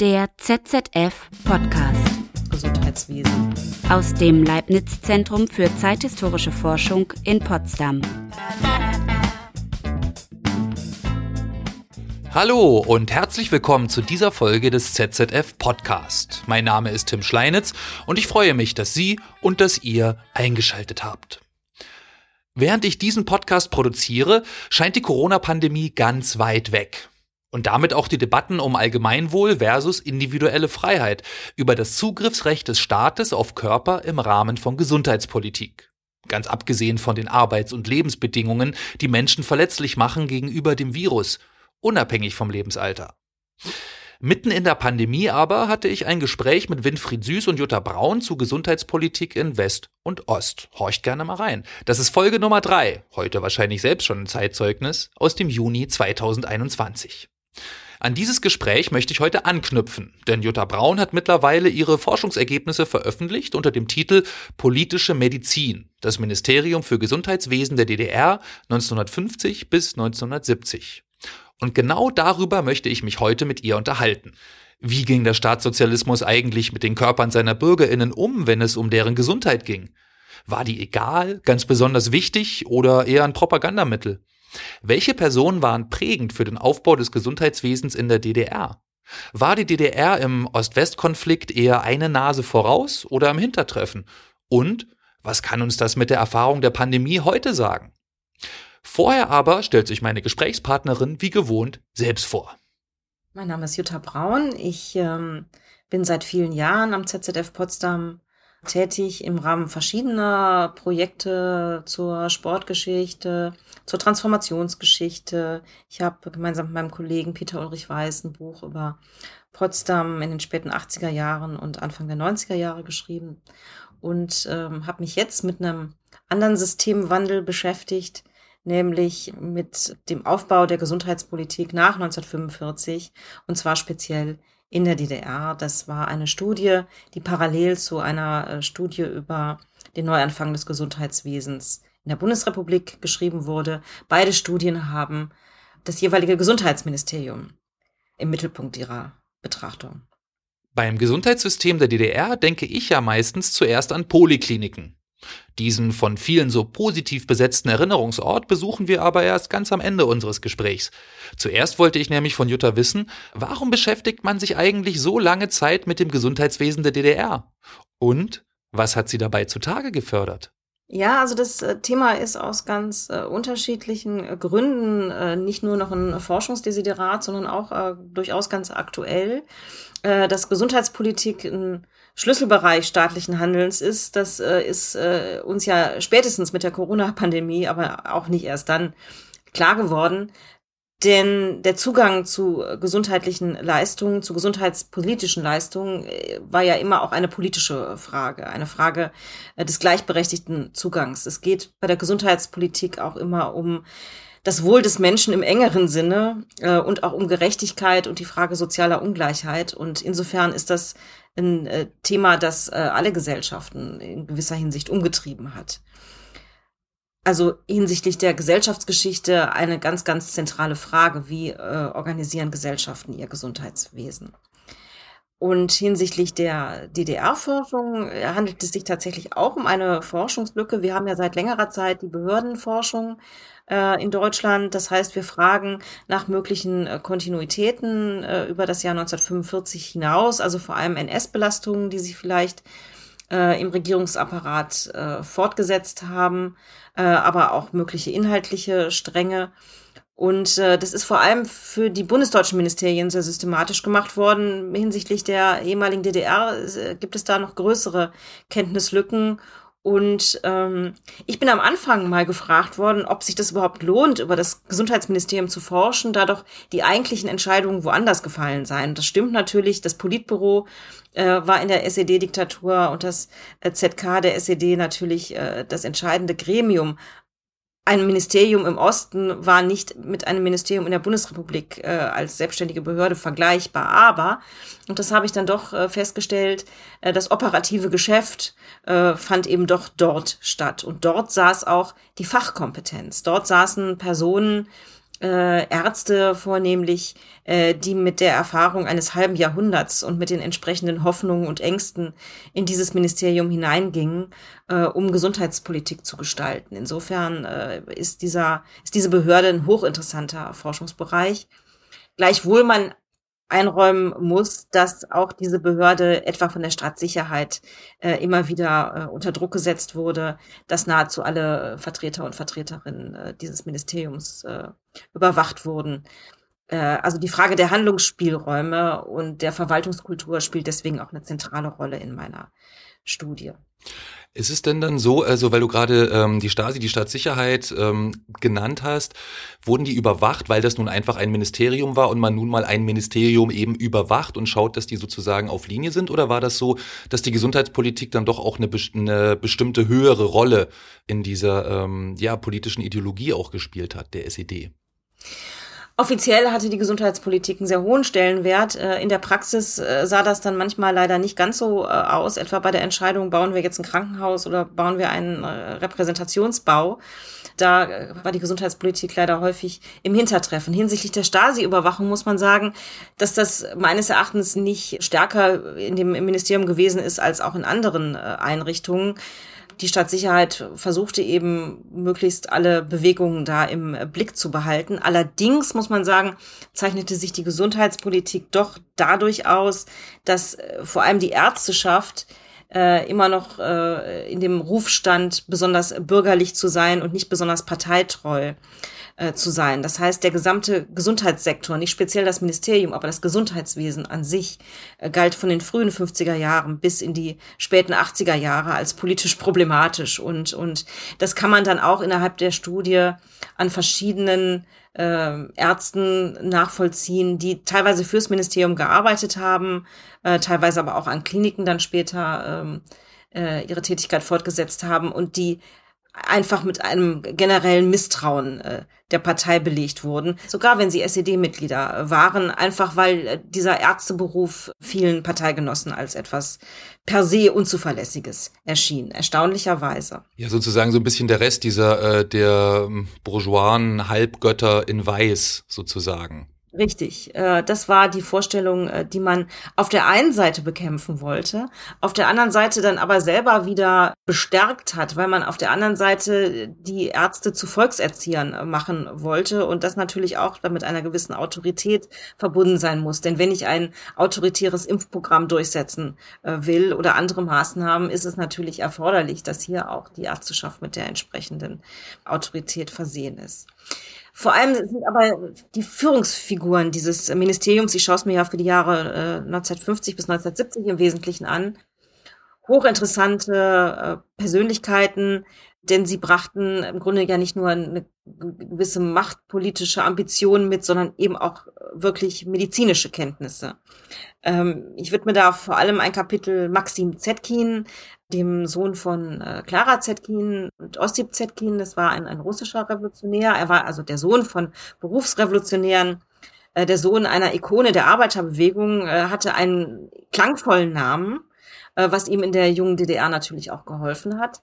Der ZZF Podcast. Gesundheitswesen. Aus dem Leibniz-Zentrum für zeithistorische Forschung in Potsdam. Hallo und herzlich willkommen zu dieser Folge des ZZF Podcast. Mein Name ist Tim Schleinitz und ich freue mich, dass Sie und dass ihr eingeschaltet habt. Während ich diesen Podcast produziere, scheint die Corona-Pandemie ganz weit weg. Und damit auch die Debatten um Allgemeinwohl versus individuelle Freiheit über das Zugriffsrecht des Staates auf Körper im Rahmen von Gesundheitspolitik. Ganz abgesehen von den Arbeits- und Lebensbedingungen, die Menschen verletzlich machen gegenüber dem Virus, unabhängig vom Lebensalter. Mitten in der Pandemie aber hatte ich ein Gespräch mit Winfried Süß und Jutta Braun zu Gesundheitspolitik in West und Ost. Horcht gerne mal rein. Das ist Folge Nummer drei, heute wahrscheinlich selbst schon ein Zeitzeugnis, aus dem Juni 2021. An dieses Gespräch möchte ich heute anknüpfen, denn Jutta Braun hat mittlerweile ihre Forschungsergebnisse veröffentlicht unter dem Titel Politische Medizin, das Ministerium für Gesundheitswesen der DDR 1950 bis 1970. Und genau darüber möchte ich mich heute mit ihr unterhalten. Wie ging der Staatssozialismus eigentlich mit den Körpern seiner Bürgerinnen um, wenn es um deren Gesundheit ging? War die egal, ganz besonders wichtig oder eher ein Propagandamittel? Welche Personen waren prägend für den Aufbau des Gesundheitswesens in der DDR? War die DDR im Ost-West-Konflikt eher eine Nase voraus oder im Hintertreffen? Und was kann uns das mit der Erfahrung der Pandemie heute sagen? Vorher aber stellt sich meine Gesprächspartnerin wie gewohnt selbst vor. Mein Name ist Jutta Braun. Ich ähm, bin seit vielen Jahren am ZZF Potsdam tätig im Rahmen verschiedener Projekte zur Sportgeschichte, zur Transformationsgeschichte. Ich habe gemeinsam mit meinem Kollegen Peter Ulrich Weiß ein Buch über Potsdam in den späten 80er Jahren und Anfang der 90er Jahre geschrieben und ähm, habe mich jetzt mit einem anderen Systemwandel beschäftigt, nämlich mit dem Aufbau der Gesundheitspolitik nach 1945 und zwar speziell in der DDR. Das war eine Studie, die parallel zu einer äh, Studie über den Neuanfang des Gesundheitswesens in der Bundesrepublik geschrieben wurde. Beide Studien haben das jeweilige Gesundheitsministerium im Mittelpunkt ihrer Betrachtung. Beim Gesundheitssystem der DDR denke ich ja meistens zuerst an Polikliniken. Diesen von vielen so positiv besetzten Erinnerungsort besuchen wir aber erst ganz am Ende unseres Gesprächs. Zuerst wollte ich nämlich von Jutta wissen, warum beschäftigt man sich eigentlich so lange Zeit mit dem Gesundheitswesen der DDR? Und was hat sie dabei zutage gefördert? Ja, also das äh, Thema ist aus ganz äh, unterschiedlichen äh, Gründen äh, nicht nur noch ein Forschungsdesiderat, sondern auch äh, durchaus ganz aktuell. Äh, dass Gesundheitspolitik ein Schlüsselbereich staatlichen Handelns ist, das ist uns ja spätestens mit der Corona-Pandemie, aber auch nicht erst dann klar geworden. Denn der Zugang zu gesundheitlichen Leistungen, zu gesundheitspolitischen Leistungen äh, war ja immer auch eine politische Frage, eine Frage äh, des gleichberechtigten Zugangs. Es geht bei der Gesundheitspolitik auch immer um das Wohl des Menschen im engeren Sinne äh, und auch um Gerechtigkeit und die Frage sozialer Ungleichheit. Und insofern ist das ein Thema, das alle Gesellschaften in gewisser Hinsicht umgetrieben hat also hinsichtlich der Gesellschaftsgeschichte eine ganz, ganz zentrale Frage. Wie äh, organisieren Gesellschaften ihr Gesundheitswesen? Und hinsichtlich der DDR-Forschung äh, handelt es sich tatsächlich auch um eine Forschungslücke. Wir haben ja seit längerer Zeit die Behördenforschung äh, in Deutschland. Das heißt, wir fragen nach möglichen äh, Kontinuitäten äh, über das Jahr 1945 hinaus, also vor allem NS-Belastungen, die sich vielleicht äh, im Regierungsapparat äh, fortgesetzt haben, äh, aber auch mögliche inhaltliche Stränge. Und äh, das ist vor allem für die bundesdeutschen Ministerien sehr systematisch gemacht worden. Hinsichtlich der ehemaligen DDR gibt es da noch größere Kenntnislücken. Und ähm, ich bin am Anfang mal gefragt worden, ob sich das überhaupt lohnt, über das Gesundheitsministerium zu forschen, da doch die eigentlichen Entscheidungen woanders gefallen seien. Das stimmt natürlich. Das Politbüro äh, war in der SED-Diktatur und das äh, ZK der SED natürlich äh, das entscheidende Gremium ein Ministerium im Osten war nicht mit einem Ministerium in der Bundesrepublik äh, als selbstständige Behörde vergleichbar. Aber, und das habe ich dann doch äh, festgestellt, äh, das operative Geschäft äh, fand eben doch dort statt. Und dort saß auch die Fachkompetenz. Dort saßen Personen, äh, Ärzte vornehmlich, äh, die mit der Erfahrung eines halben Jahrhunderts und mit den entsprechenden Hoffnungen und Ängsten in dieses Ministerium hineingingen, äh, um Gesundheitspolitik zu gestalten. Insofern äh, ist dieser ist diese Behörde ein hochinteressanter Forschungsbereich. Gleichwohl man einräumen muss, dass auch diese Behörde etwa von der Staatssicherheit äh, immer wieder äh, unter Druck gesetzt wurde, dass nahezu alle Vertreter und Vertreterinnen äh, dieses Ministeriums äh, überwacht wurden. Äh, also die Frage der Handlungsspielräume und der Verwaltungskultur spielt deswegen auch eine zentrale Rolle in meiner Studie. Ist es denn dann so, also weil du gerade ähm, die Stasi, die Staatssicherheit ähm, genannt hast, wurden die überwacht, weil das nun einfach ein Ministerium war und man nun mal ein Ministerium eben überwacht und schaut, dass die sozusagen auf Linie sind? Oder war das so, dass die Gesundheitspolitik dann doch auch eine, eine bestimmte höhere Rolle in dieser ähm, ja, politischen Ideologie auch gespielt hat, der SED? Offiziell hatte die Gesundheitspolitik einen sehr hohen Stellenwert. Äh, in der Praxis äh, sah das dann manchmal leider nicht ganz so äh, aus, etwa bei der Entscheidung, bauen wir jetzt ein Krankenhaus oder bauen wir einen Repräsentationsbau. Da war die Gesundheitspolitik leider häufig im Hintertreffen. Hinsichtlich der Stasi-Überwachung muss man sagen, dass das meines Erachtens nicht stärker in dem Ministerium gewesen ist als auch in anderen Einrichtungen die Stadtsicherheit versuchte eben möglichst alle Bewegungen da im Blick zu behalten. Allerdings muss man sagen, zeichnete sich die Gesundheitspolitik doch dadurch aus, dass äh, vor allem die Ärzteschaft äh, immer noch äh, in dem Ruf stand, besonders bürgerlich zu sein und nicht besonders parteitreu äh, zu sein. Das heißt, der gesamte Gesundheitssektor, nicht speziell das Ministerium, aber das Gesundheitswesen an sich, äh, galt von den frühen 50er Jahren bis in die späten 80er Jahre als politisch problematisch. Und, und das kann man dann auch innerhalb der Studie an verschiedenen äh, Ärzten nachvollziehen, die teilweise fürs Ministerium gearbeitet haben, äh, teilweise aber auch an Kliniken dann später ähm, äh, ihre Tätigkeit fortgesetzt haben und die einfach mit einem generellen Misstrauen äh, der Partei belegt wurden, sogar wenn sie SED-Mitglieder waren, einfach weil äh, dieser Ärzteberuf vielen Parteigenossen als etwas per se unzuverlässiges erschien, erstaunlicherweise. Ja, sozusagen so ein bisschen der Rest dieser äh, der ähm, bourgeoisen Halbgötter in Weiß sozusagen. Richtig. Äh, das war die Vorstellung, äh, die man auf der einen Seite bekämpfen wollte, auf der anderen Seite dann aber selber wieder bestärkt hat, weil man auf der anderen Seite die Ärzte zu Volkserziehern äh, machen wollte und das natürlich auch damit einer gewissen Autorität verbunden sein muss. Denn wenn ich ein autoritäres Impfprogramm durchsetzen will oder andere Maßnahmen, ist es natürlich erforderlich, dass hier auch die Ärzteschaft mit der entsprechenden Autorität versehen ist. Vor allem sind aber die Führungsfiguren dieses Ministeriums, ich schaue es mir ja für die Jahre äh, 1950 bis 1970 im Wesentlichen an, hochinteressante äh, Persönlichkeiten, denn sie brachten im Grunde ja nicht nur eine gewisse machtpolitische Ambition mit, sondern eben auch wirklich medizinische Kenntnisse. Ähm, ich widme da vor allem ein Kapitel Maxim Zetkin, dem Sohn von äh, Clara Zetkin und Ossip Zetkin. Das war ein, ein russischer Revolutionär. Er war also der Sohn von Berufsrevolutionären, äh, der Sohn einer Ikone der Arbeiterbewegung, äh, hatte einen klangvollen Namen, äh, was ihm in der jungen DDR natürlich auch geholfen hat.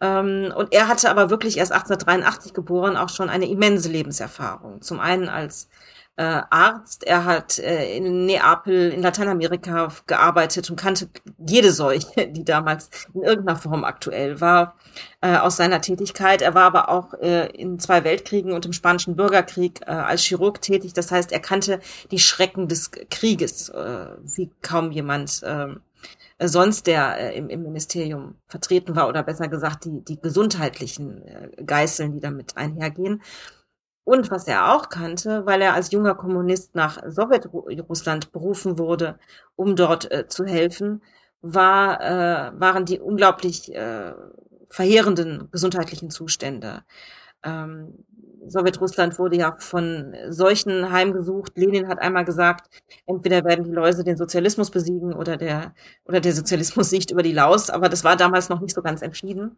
Ähm, und er hatte aber wirklich erst 1883 geboren auch schon eine immense Lebenserfahrung. Zum einen als äh, Arzt. Er hat äh, in Neapel in Lateinamerika gearbeitet und kannte jede Seuche, die damals in irgendeiner Form aktuell war, äh, aus seiner Tätigkeit. Er war aber auch äh, in zwei Weltkriegen und im Spanischen Bürgerkrieg äh, als Chirurg tätig. Das heißt, er kannte die Schrecken des Krieges, äh, wie kaum jemand. Äh, sonst der äh, im, im Ministerium vertreten war oder besser gesagt die, die gesundheitlichen äh, Geißeln, die damit einhergehen. Und was er auch kannte, weil er als junger Kommunist nach Sowjetrussland berufen wurde, um dort äh, zu helfen, war, äh, waren die unglaublich äh, verheerenden gesundheitlichen Zustände. Ähm, Sowjetrussland wurde ja von Seuchen heimgesucht. Lenin hat einmal gesagt, entweder werden die Läuse den Sozialismus besiegen oder der, oder der Sozialismus siegt über die Laus. Aber das war damals noch nicht so ganz entschieden.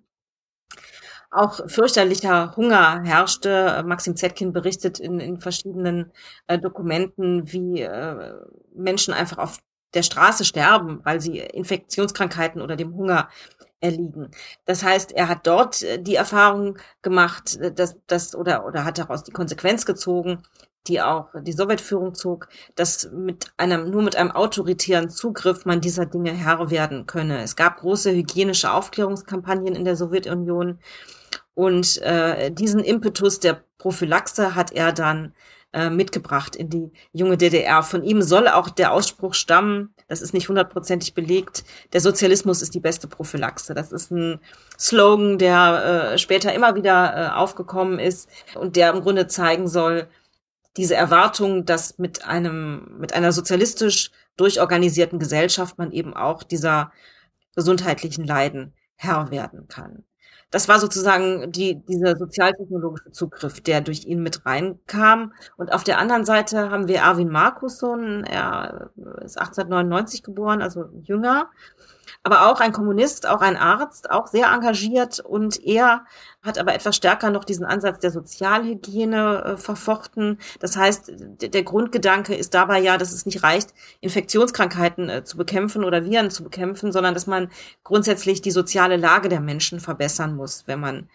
Auch fürchterlicher Hunger herrschte. Maxim Zetkin berichtet in, in verschiedenen äh, Dokumenten, wie äh, Menschen einfach auf der Straße sterben, weil sie Infektionskrankheiten oder dem Hunger erliegen. Das heißt, er hat dort äh, die Erfahrung gemacht, äh, dass das oder oder hat daraus die Konsequenz gezogen, die auch die Sowjetführung zog, dass mit einem nur mit einem autoritären Zugriff man dieser Dinge Herr werden könne. Es gab große hygienische Aufklärungskampagnen in der Sowjetunion und äh, diesen Impetus der Prophylaxe hat er dann äh, mitgebracht in die junge DDR. Von ihm soll auch der Ausspruch stammen, das ist nicht hundertprozentig belegt, der Sozialismus ist die beste Prophylaxe. Das ist ein Slogan, der äh, später immer wieder äh, aufgekommen ist und der im Grunde zeigen soll, diese Erwartung, dass mit einem, mit einer sozialistisch durchorganisierten Gesellschaft man eben auch dieser gesundheitlichen Leiden Herr werden kann das war sozusagen die, dieser sozialtechnologische Zugriff, der durch ihn mit reinkam. Und auf der anderen Seite haben wir Erwin Markusson, er ist 1899 geboren, also jünger, aber auch ein Kommunist, auch ein Arzt, auch sehr engagiert und er hat aber etwas stärker noch diesen Ansatz der Sozialhygiene äh, verfochten. Das heißt, der Grundgedanke ist dabei ja, dass es nicht reicht, Infektionskrankheiten äh, zu bekämpfen oder Viren zu bekämpfen, sondern dass man grundsätzlich die soziale Lage der Menschen verbessern muss, wenn man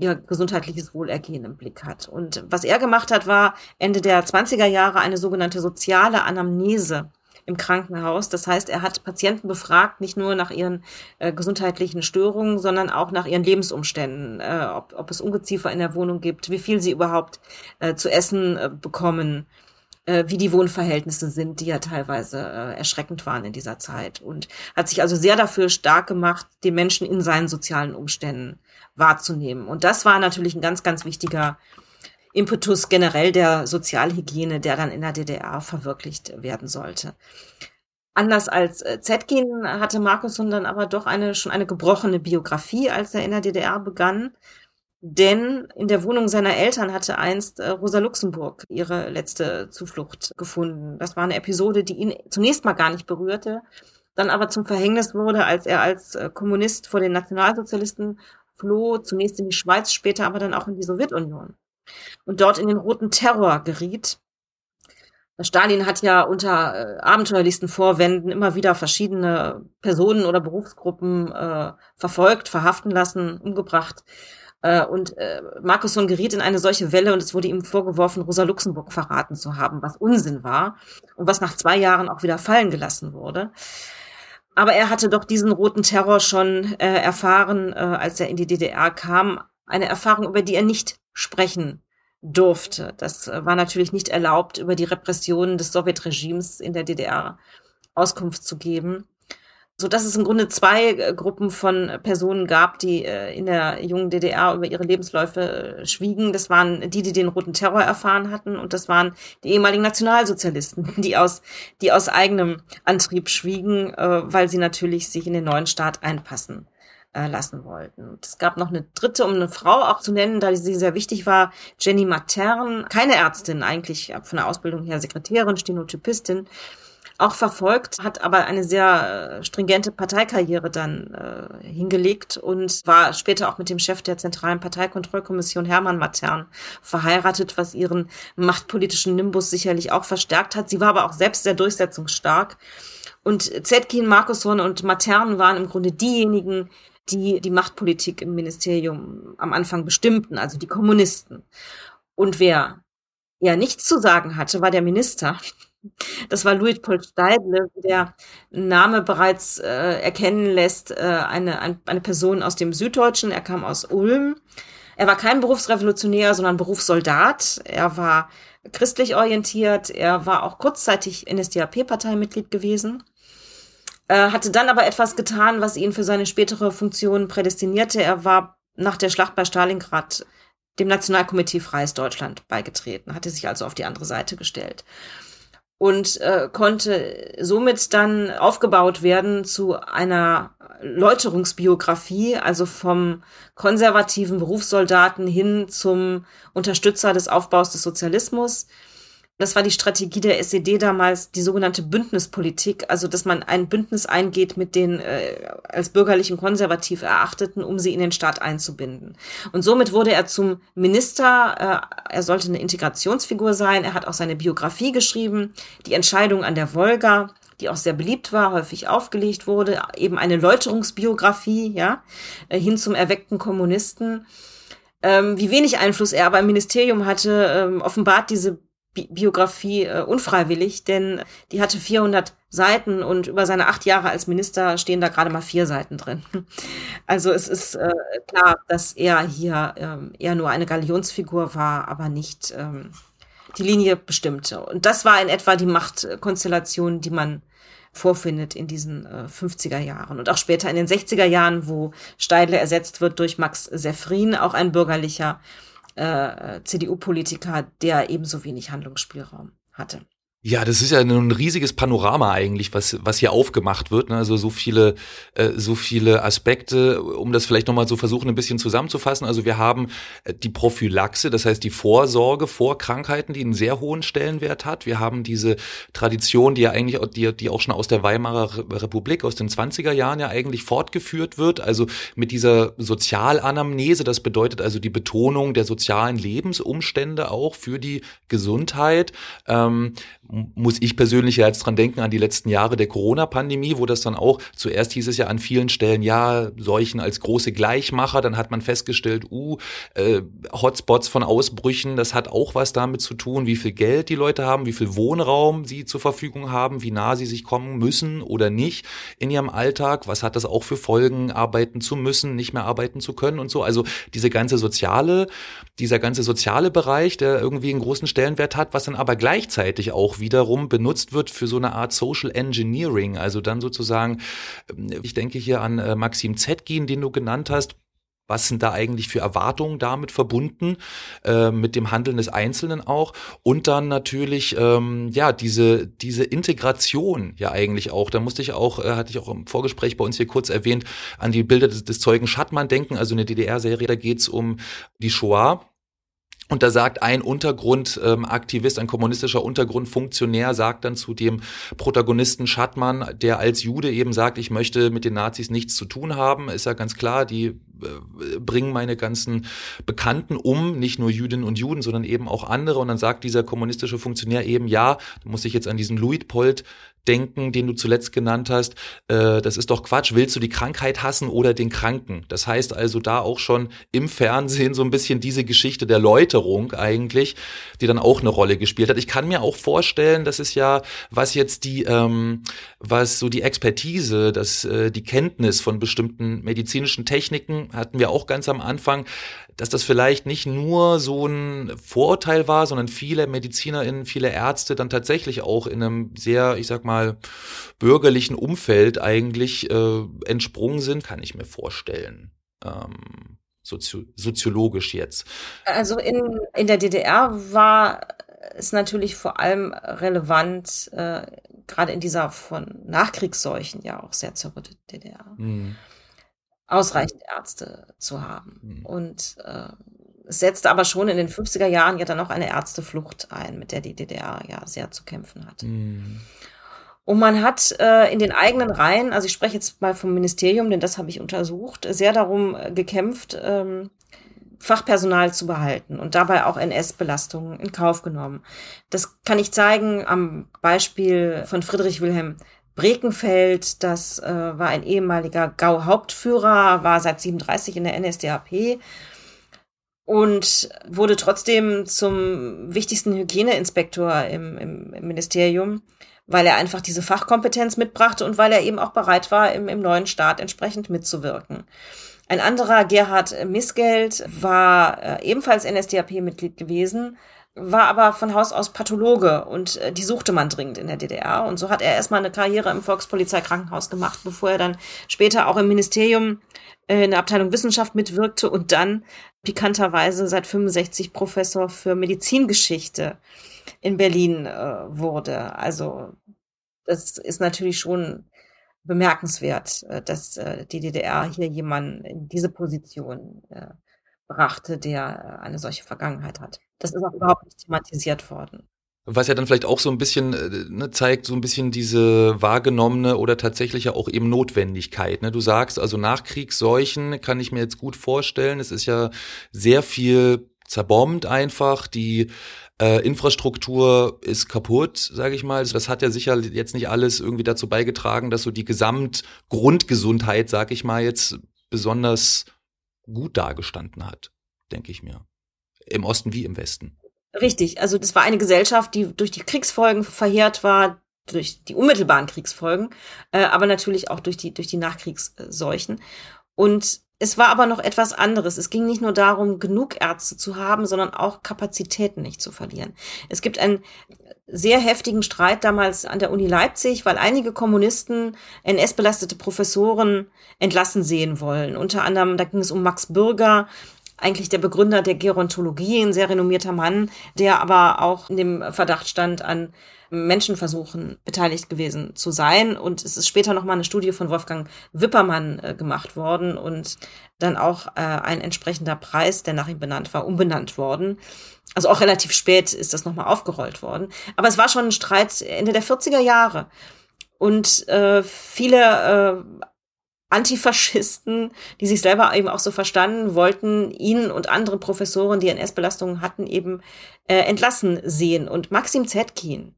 ihr gesundheitliches Wohlergehen im Blick hat. Und was er gemacht hat, war Ende der 20er Jahre eine sogenannte soziale Anamnese im Krankenhaus. Das heißt, er hat Patienten befragt, nicht nur nach ihren äh, gesundheitlichen Störungen, sondern auch nach ihren Lebensumständen, äh, ob, ob es Ungeziefer in der Wohnung gibt, wie viel sie überhaupt äh, zu essen äh, bekommen, äh, wie die Wohnverhältnisse sind, die ja teilweise äh, erschreckend waren in dieser Zeit. Und hat sich also sehr dafür stark gemacht, den Menschen in seinen sozialen Umständen wahrzunehmen. Und das war natürlich ein ganz, ganz wichtiger Impetus generell der Sozialhygiene, der dann in der DDR verwirklicht werden sollte. Anders als äh, Zetkin hatte Markusson dann aber doch eine, schon eine gebrochene Biografie, als er in der DDR begann. Denn in der Wohnung seiner Eltern hatte einst äh, Rosa Luxemburg ihre letzte Zuflucht gefunden. Das war eine Episode, die ihn zunächst mal gar nicht berührte, dann aber zum Verhängnis wurde, als er als äh, Kommunist vor den Nationalsozialisten floh, zunächst in die Schweiz, später aber dann auch in die Sowjetunion und dort in den roten Terror geriet. Stalin hat ja unter äh, abenteuerlichsten Vorwänden immer wieder verschiedene Personen oder Berufsgruppen äh, verfolgt, verhaften lassen, umgebracht. Äh, und äh, Markusson geriet in eine solche Welle und es wurde ihm vorgeworfen, Rosa Luxemburg verraten zu haben, was Unsinn war und was nach zwei Jahren auch wieder fallen gelassen wurde. Aber er hatte doch diesen roten Terror schon äh, erfahren, äh, als er in die DDR kam. Eine Erfahrung, über die er nicht sprechen durfte. Das äh, war natürlich nicht erlaubt, über die Repressionen des Sowjetregimes in der DDR Auskunft zu geben. So dass es im Grunde zwei äh, Gruppen von Personen gab, die äh, in der jungen DDR über ihre Lebensläufe schwiegen. Das waren die, die den roten Terror erfahren hatten, und das waren die ehemaligen Nationalsozialisten, die aus, die aus eigenem Antrieb schwiegen, weil sie natürlich sich in den neuen Staat einpassen äh, lassen wollten. Es gab noch eine dritte, um eine Frau auch zu nennen, da sie sehr wichtig war, Jenny Matern, keine Ärztin, eigentlich von der Ausbildung her Sekretärin, Stenotypistin, auch verfolgt, hat aber eine sehr äh, stringente Parteikarriere dann äh, hingelegt und war später auch mit dem Chef der Zentralen Parteikontrollkommission Hermann Matern verheiratet, was ihren machtpolitischen Nimbus sicherlich auch verstärkt hat. Sie war aber auch selbst sehr durchsetzungsstark. Und Zetkin, Markuson und Matern waren im Grunde diejenigen, die die Machtpolitik im Ministerium am Anfang bestimmten, also die Kommunisten. Und wer ja nichts zu sagen hatte, war der Minister. Das war Louis Paul Steidle, der Name bereits äh, erkennen lässt, äh, eine, ein, eine Person aus dem Süddeutschen. Er kam aus Ulm. Er war kein Berufsrevolutionär, sondern Berufssoldat. Er war christlich orientiert. Er war auch kurzzeitig NSDAP-Parteimitglied gewesen äh, hatte dann aber etwas getan, was ihn für seine spätere Funktion prädestinierte. Er war nach der Schlacht bei Stalingrad dem Nationalkomitee Freies Deutschland beigetreten, hatte sich also auf die andere Seite gestellt und äh, konnte somit dann aufgebaut werden zu einer Läuterungsbiografie, also vom konservativen Berufssoldaten hin zum Unterstützer des Aufbaus des Sozialismus. Das war die Strategie der SED damals, die sogenannte Bündnispolitik, also dass man ein Bündnis eingeht mit den äh, als bürgerlich und konservativ erachteten, um sie in den Staat einzubinden. Und somit wurde er zum Minister. Äh, er sollte eine Integrationsfigur sein. Er hat auch seine Biografie geschrieben, die Entscheidung an der Wolga, die auch sehr beliebt war, häufig aufgelegt wurde, eben eine Läuterungsbiografie, ja, äh, hin zum erweckten Kommunisten. Ähm, wie wenig Einfluss er aber im Ministerium hatte, ähm, offenbart diese Bi Biografie äh, unfreiwillig, denn die hatte 400 Seiten und über seine acht Jahre als Minister stehen da gerade mal vier Seiten drin. Also es ist äh, klar, dass er hier ähm, eher nur eine Galionsfigur war, aber nicht ähm, die Linie bestimmte. Und das war in etwa die Machtkonstellation, die man vorfindet in diesen äh, 50er Jahren und auch später in den 60er Jahren, wo Steidle ersetzt wird durch Max Seffrin, auch ein bürgerlicher äh, CDU-Politiker, der ebenso wenig Handlungsspielraum hatte. Ja, das ist ja ein riesiges Panorama eigentlich, was, was hier aufgemacht wird. Ne? Also so viele, äh, so viele Aspekte, um das vielleicht nochmal so versuchen, ein bisschen zusammenzufassen. Also wir haben äh, die Prophylaxe, das heißt die Vorsorge vor Krankheiten, die einen sehr hohen Stellenwert hat. Wir haben diese Tradition, die ja eigentlich, die, die auch schon aus der Weimarer Republik, aus den 20er Jahren ja eigentlich fortgeführt wird. Also mit dieser Sozialanamnese, das bedeutet also die Betonung der sozialen Lebensumstände auch für die Gesundheit. Ähm, muss ich persönlich ja jetzt dran denken an die letzten Jahre der Corona-Pandemie, wo das dann auch, zuerst hieß es ja an vielen Stellen, ja, Seuchen als große Gleichmacher, dann hat man festgestellt, uh, äh, Hotspots von Ausbrüchen, das hat auch was damit zu tun, wie viel Geld die Leute haben, wie viel Wohnraum sie zur Verfügung haben, wie nah sie sich kommen müssen oder nicht in ihrem Alltag, was hat das auch für Folgen, arbeiten zu müssen, nicht mehr arbeiten zu können und so. Also diese ganze soziale, dieser ganze soziale Bereich, der irgendwie einen großen Stellenwert hat, was dann aber gleichzeitig auch wiederum benutzt wird für so eine Art Social Engineering. Also dann sozusagen, ähm, ich denke hier an äh, Maxim Zetkin, den du genannt hast. Was sind da eigentlich für Erwartungen damit verbunden, äh, mit dem Handeln des Einzelnen auch? Und dann natürlich, ähm, ja, diese, diese Integration ja eigentlich auch. Da musste ich auch, äh, hatte ich auch im Vorgespräch bei uns hier kurz erwähnt, an die Bilder des, des Zeugen Schattmann denken, also eine DDR-Serie, da geht's um die Shoah und da sagt ein Untergrundaktivist, ähm, ein kommunistischer Untergrundfunktionär, sagt dann zu dem Protagonisten Schattmann, der als Jude eben sagt, ich möchte mit den Nazis nichts zu tun haben, ist ja ganz klar, die bringen meine ganzen Bekannten um, nicht nur Jüdinnen und Juden, sondern eben auch andere. Und dann sagt dieser kommunistische Funktionär eben, ja, da muss ich jetzt an diesen Luitpold denken, den du zuletzt genannt hast, äh, das ist doch Quatsch, willst du die Krankheit hassen oder den Kranken? Das heißt also da auch schon im Fernsehen so ein bisschen diese Geschichte der Läuterung eigentlich, die dann auch eine Rolle gespielt hat. Ich kann mir auch vorstellen, das ist ja, was jetzt die, ähm, was so die Expertise, das, äh, die Kenntnis von bestimmten medizinischen Techniken hatten wir auch ganz am Anfang, dass das vielleicht nicht nur so ein Vorurteil war, sondern viele MedizinerInnen, viele Ärzte dann tatsächlich auch in einem sehr, ich sag mal, bürgerlichen Umfeld eigentlich äh, entsprungen sind, kann ich mir vorstellen. Ähm, sozio soziologisch jetzt. Also in, in der DDR war es natürlich vor allem relevant, äh, gerade in dieser von Nachkriegsseuchen ja auch sehr zerrütteten DDR. Mhm ausreichend Ärzte zu haben. Mhm. Und äh, es setzte aber schon in den 50er Jahren ja dann auch eine Ärzteflucht ein, mit der die DDR ja sehr zu kämpfen hatte. Mhm. Und man hat äh, in den eigenen Reihen, also ich spreche jetzt mal vom Ministerium, denn das habe ich untersucht, sehr darum äh, gekämpft, ähm, Fachpersonal zu behalten und dabei auch NS-Belastungen in Kauf genommen. Das kann ich zeigen am Beispiel von Friedrich Wilhelm Brekenfeld, das äh, war ein ehemaliger Gau-Hauptführer, war seit 37 in der NSDAP und wurde trotzdem zum wichtigsten Hygieneinspektor im, im, im, Ministerium, weil er einfach diese Fachkompetenz mitbrachte und weil er eben auch bereit war, im, im neuen Staat entsprechend mitzuwirken. Ein anderer, Gerhard Missgeld, war äh, ebenfalls NSDAP-Mitglied gewesen, war aber von Haus aus Pathologe und äh, die suchte man dringend in der DDR. Und so hat er erstmal eine Karriere im Volkspolizeikrankenhaus gemacht, bevor er dann später auch im Ministerium äh, in der Abteilung Wissenschaft mitwirkte und dann pikanterweise seit 65 Professor für Medizingeschichte in Berlin äh, wurde. Also das ist natürlich schon bemerkenswert, äh, dass äh, die DDR hier jemanden in diese Position äh, brachte, der eine solche Vergangenheit hat. Das ist auch überhaupt nicht thematisiert worden. Was ja dann vielleicht auch so ein bisschen äh, ne, zeigt, so ein bisschen diese wahrgenommene oder tatsächliche auch eben Notwendigkeit. Ne? Du sagst also Nachkriegsseuchen kann ich mir jetzt gut vorstellen. Es ist ja sehr viel zerbombt einfach. Die Äh, Infrastruktur ist kaputt, sage ich mal. Das hat ja sicher jetzt nicht alles irgendwie dazu beigetragen, dass so die Gesamtgrundgesundheit, sage ich mal, jetzt besonders gut dargestanden hat, denke ich mir. Im Osten wie im Westen. Richtig, also das war eine Gesellschaft, die durch die Kriegsfolgen verheert war, durch die unmittelbaren Kriegsfolgen, äh, aber natürlich auch durch die, durch die Nachkriegsseuchen. Und es war aber noch etwas anderes. Es ging nicht nur darum, genug Ärzte zu haben, sondern auch Kapazitäten nicht zu verlieren. Es gibt einen sehr heftigen Streit damals an der Uni Leipzig, weil einige Kommunisten NS-belastete Professoren entlassen sehen wollen. Unter anderem, da ging es um Max Bürger, eigentlich der Begründer der Gerontologie, ein sehr renommierter Mann, der aber auch in dem Verdacht stand, an Menschenversuchen beteiligt gewesen zu sein. Und es ist später nochmal eine Studie von Wolfgang Wippermann äh, gemacht worden und dann auch äh, ein entsprechender Preis, der nach ihm benannt war, umbenannt worden. Also auch relativ spät ist das nochmal aufgerollt worden. Aber es war schon ein Streit Ende der 40er Jahre. Und äh, viele äh, Antifaschisten, die sich selber eben auch so verstanden, wollten ihn und andere Professoren, die NS-Belastungen hatten, eben äh, entlassen sehen. Und Maxim Zetkin,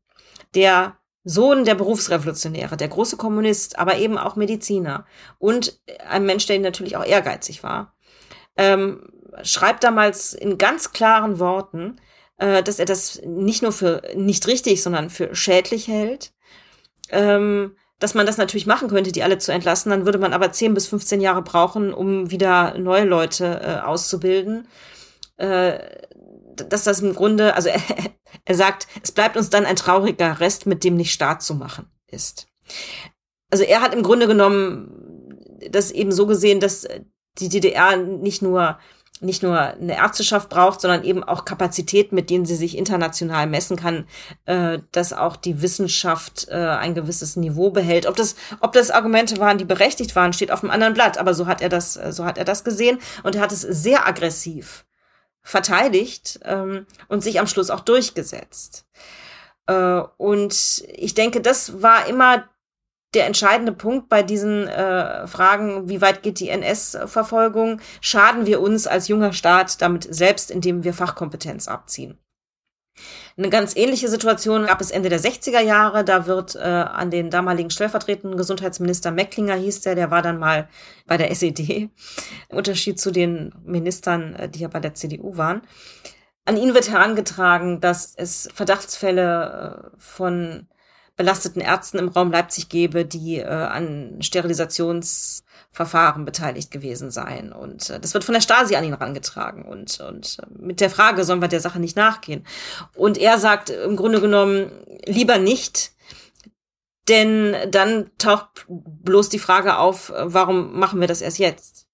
der Sohn der Berufsrevolutionäre, der große Kommunist, aber eben auch Mediziner und ein Mensch, der natürlich auch ehrgeizig war, ähm, schreibt damals in ganz klaren Worten, äh, dass er das nicht nur für nicht richtig, sondern für schädlich hält. Ähm, dass man das natürlich machen könnte, die alle zu entlassen. Dann würde man aber 10 bis 15 Jahre brauchen, um wieder neue Leute äh, auszubilden. Äh, dass das im Grunde, also er, er sagt, es bleibt uns dann ein trauriger Rest, mit dem nicht Staat zu machen ist. Also er hat im Grunde genommen das eben so gesehen, dass die DDR nicht nur nicht nur eine Ärzteschaft braucht, sondern eben auch Kapazitäten, mit denen sie sich international messen kann, äh, dass auch die Wissenschaft äh, ein gewisses Niveau behält. Ob das, ob das Argumente waren, die berechtigt waren, steht auf einem anderen Blatt. Aber so hat er das, so hat er das gesehen und er hat es sehr aggressiv verteidigt ähm, und sich am Schluss auch durchgesetzt. Äh, und ich denke, das war immer der entscheidende Punkt bei diesen äh, Fragen, wie weit geht die NS-Verfolgung? Schaden wir uns als junger Staat damit selbst, indem wir Fachkompetenz abziehen? Eine ganz ähnliche Situation gab es Ende der 60er Jahre. Da wird äh, an den damaligen stellvertretenden Gesundheitsminister Mecklinger hieß der, der war dann mal bei der SED. Im Unterschied zu den Ministern, äh, die ja bei der CDU waren. An ihn wird herangetragen, dass es Verdachtsfälle äh, von belasteten Ärzten im Raum Leipzig gebe, die äh, an Sterilisationsverfahren beteiligt gewesen seien. Und äh, das wird von der Stasi an ihn herangetragen und, und äh, mit der Frage, sollen wir der Sache nicht nachgehen? Und er sagt im Grunde genommen, lieber nicht, denn dann taucht bloß die Frage auf, warum machen wir das erst jetzt?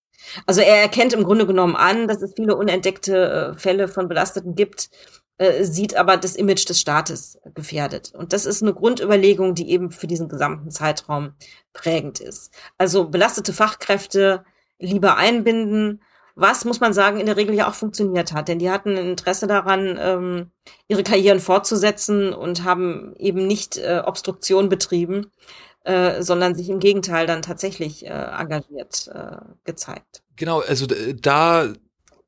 Also er erkennt im Grunde genommen an, dass es viele unentdeckte äh, Fälle von Belasteten gibt, äh, sieht aber das Image des Staates gefährdet. Und das ist eine Grundüberlegung, die eben für diesen gesamten Zeitraum prägend ist. Also belastete Fachkräfte lieber einbinden, was, muss man sagen, in der Regel ja auch funktioniert hat. Denn die hatten ein Interesse daran, ähm, ihre Karrieren fortzusetzen und haben eben nicht äh, Obstruktion betrieben, äh, sondern sich im Gegenteil dann tatsächlich äh, engagiert äh, gezeigt. Genau, also da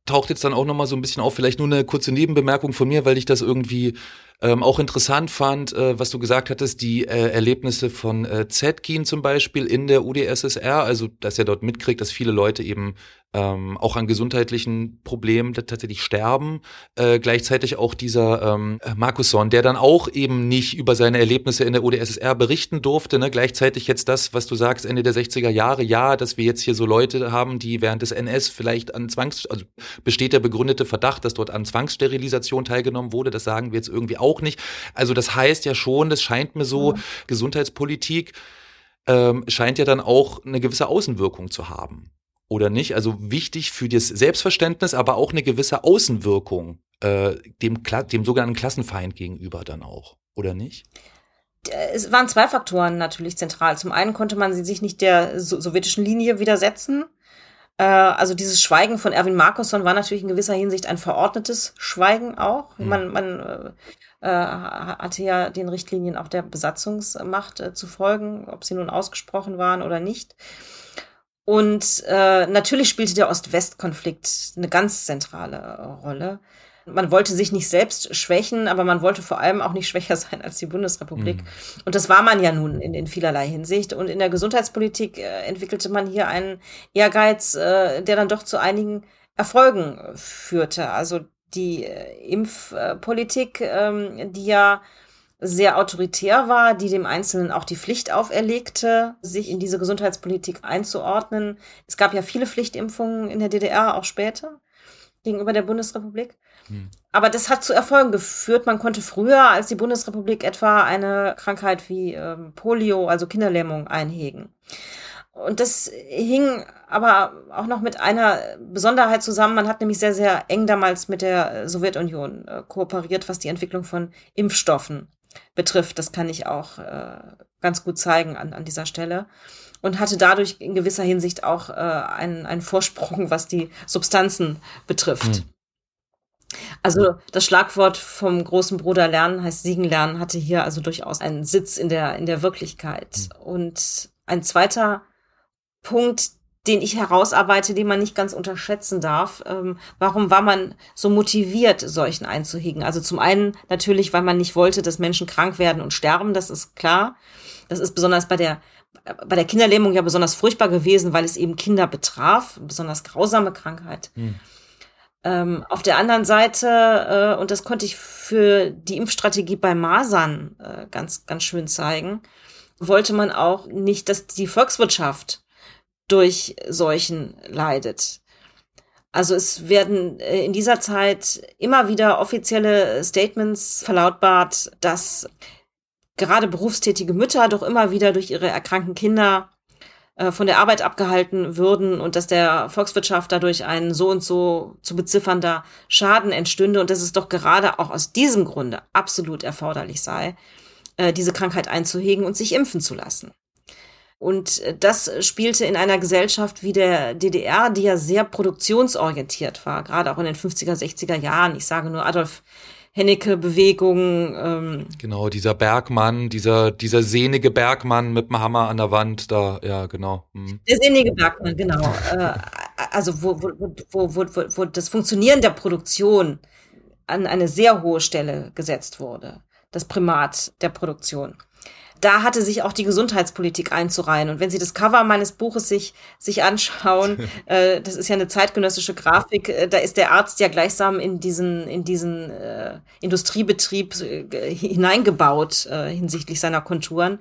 taucht jetzt dann auch nochmal so ein bisschen auf, vielleicht nur eine kurze Nebenbemerkung von mir, weil ich das irgendwie ähm, auch interessant fand, äh, was du gesagt hattest, die äh, Erlebnisse von äh, Zetkin zum Beispiel in der UdSSR, also dass er dort mitkriegt, dass viele Leute eben ähm, auch an gesundheitlichen Problemen tatsächlich sterben. Äh, gleichzeitig auch dieser ähm, Markusson, der dann auch eben nicht über seine Erlebnisse in der UdSSR berichten durfte. Ne? Gleichzeitig jetzt das, was du sagst, Ende der 60er Jahre, ja, dass wir jetzt hier so Leute haben, die während des NS vielleicht an Zwangs, also besteht der begründete Verdacht, dass dort an Zwangssterilisation teilgenommen wurde. Das sagen wir jetzt irgendwie auch nicht. Also das heißt ja schon, das scheint mir so, ja. Gesundheitspolitik ähm, scheint ja dann auch eine gewisse Außenwirkung zu haben oder nicht. Also wichtig für das Selbstverständnis, aber auch eine gewisse Außenwirkung äh, dem, dem sogenannten Klassenfeind gegenüber dann auch, oder nicht? Es waren zwei Faktoren natürlich zentral. Zum einen konnte man sich nicht der sowjetischen Linie widersetzen. Äh, also dieses Schweigen von Erwin Markusson war natürlich in gewisser Hinsicht ein verordnetes Schweigen auch. Hm. Man, man äh, äh hatte ja den Richtlinien auch der Besatzungsmacht äh, zu folgen, ob sie nun ausgesprochen waren oder nicht. Und äh, natürlich spielte der Ost-West-Konflikt eine ganz zentrale Rolle. Man wollte sich nicht selbst schwächen, aber man wollte vor allem auch nicht schwächer sein als die Bundesrepublik. Mhm. Und das war man ja nun in, in vielerlei Hinsicht. Und in der Gesundheitspolitik äh, entwickelte man hier einen Ehrgeiz, äh, der dann doch zu einigen Erfolgen führte. Also die äh, Impfpolitik, ähm, die ja sehr autoritär war, die dem Einzelnen auch die Pflicht auferlegte, sich in diese Gesundheitspolitik einzuordnen. Es gab ja viele Pflichtimpfungen in der DDR, auch später gegenüber der Bundesrepublik. Hm. Aber das hat zu Erfolgen geführt. Man konnte früher als die Bundesrepublik etwa eine Krankheit wie ähm, Polio, also Kinderlähmung, einhegen. Und das hing aber auch noch mit einer Besonderheit zusammen. Man hat nämlich sehr, sehr eng damals mit der Sowjetunion äh, kooperiert, was die Entwicklung von Impfstoffen betrifft. Das kann ich auch äh, ganz gut zeigen an, an dieser Stelle. Und hatte dadurch in gewisser Hinsicht auch äh, einen, einen Vorsprung, was die Substanzen betrifft. Hm. Also das Schlagwort vom großen Bruder Lernen heißt Siegen lernen, hatte hier also durchaus einen Sitz in der, in der Wirklichkeit. Hm. Und ein zweiter Punkt, den ich herausarbeite, den man nicht ganz unterschätzen darf. Ähm, warum war man so motiviert, solchen einzuhegen? Also zum einen natürlich, weil man nicht wollte, dass Menschen krank werden und sterben, das ist klar. Das ist besonders bei der bei der Kinderlähmung ja besonders furchtbar gewesen, weil es eben Kinder betraf, besonders grausame Krankheit. Hm. Ähm, auf der anderen Seite, äh, und das konnte ich für die Impfstrategie bei Masern äh, ganz, ganz schön zeigen, wollte man auch nicht, dass die Volkswirtschaft durch Seuchen leidet. Also es werden äh, in dieser Zeit immer wieder offizielle Statements verlautbart, dass gerade berufstätige Mütter doch immer wieder durch ihre erkrankten Kinder äh, von der Arbeit abgehalten würden und dass der Volkswirtschaft dadurch ein so und so zu beziffernder Schaden entstünde und dass es doch gerade auch aus diesem Grunde absolut erforderlich sei, äh, diese Krankheit einzuhegen und sich impfen zu lassen. Und äh, das spielte in einer Gesellschaft wie der DDR, die ja sehr produktionsorientiert war, gerade auch in den 50er, 60er Jahren. Ich sage nur Adolf Hennecke-Bewegung. Ähm. Genau, dieser Bergmann, dieser, dieser sehnige Bergmann mit dem Hammer an der Wand, da, ja, genau. Hm. Der sehnige Bergmann, genau. äh, also wo, wo, wo, wo, wo, wo das Funktionieren der Produktion an eine sehr hohe Stelle gesetzt wurde. Das Primat der Produktion da hatte sich auch die Gesundheitspolitik einzureihen. Und wenn Sie das Cover meines Buches sich, sich anschauen, äh, das ist ja eine zeitgenössische Grafik, äh, da ist der Arzt ja gleichsam in diesen, in diesen äh, Industriebetrieb äh, hineingebaut äh, hinsichtlich seiner Konturen.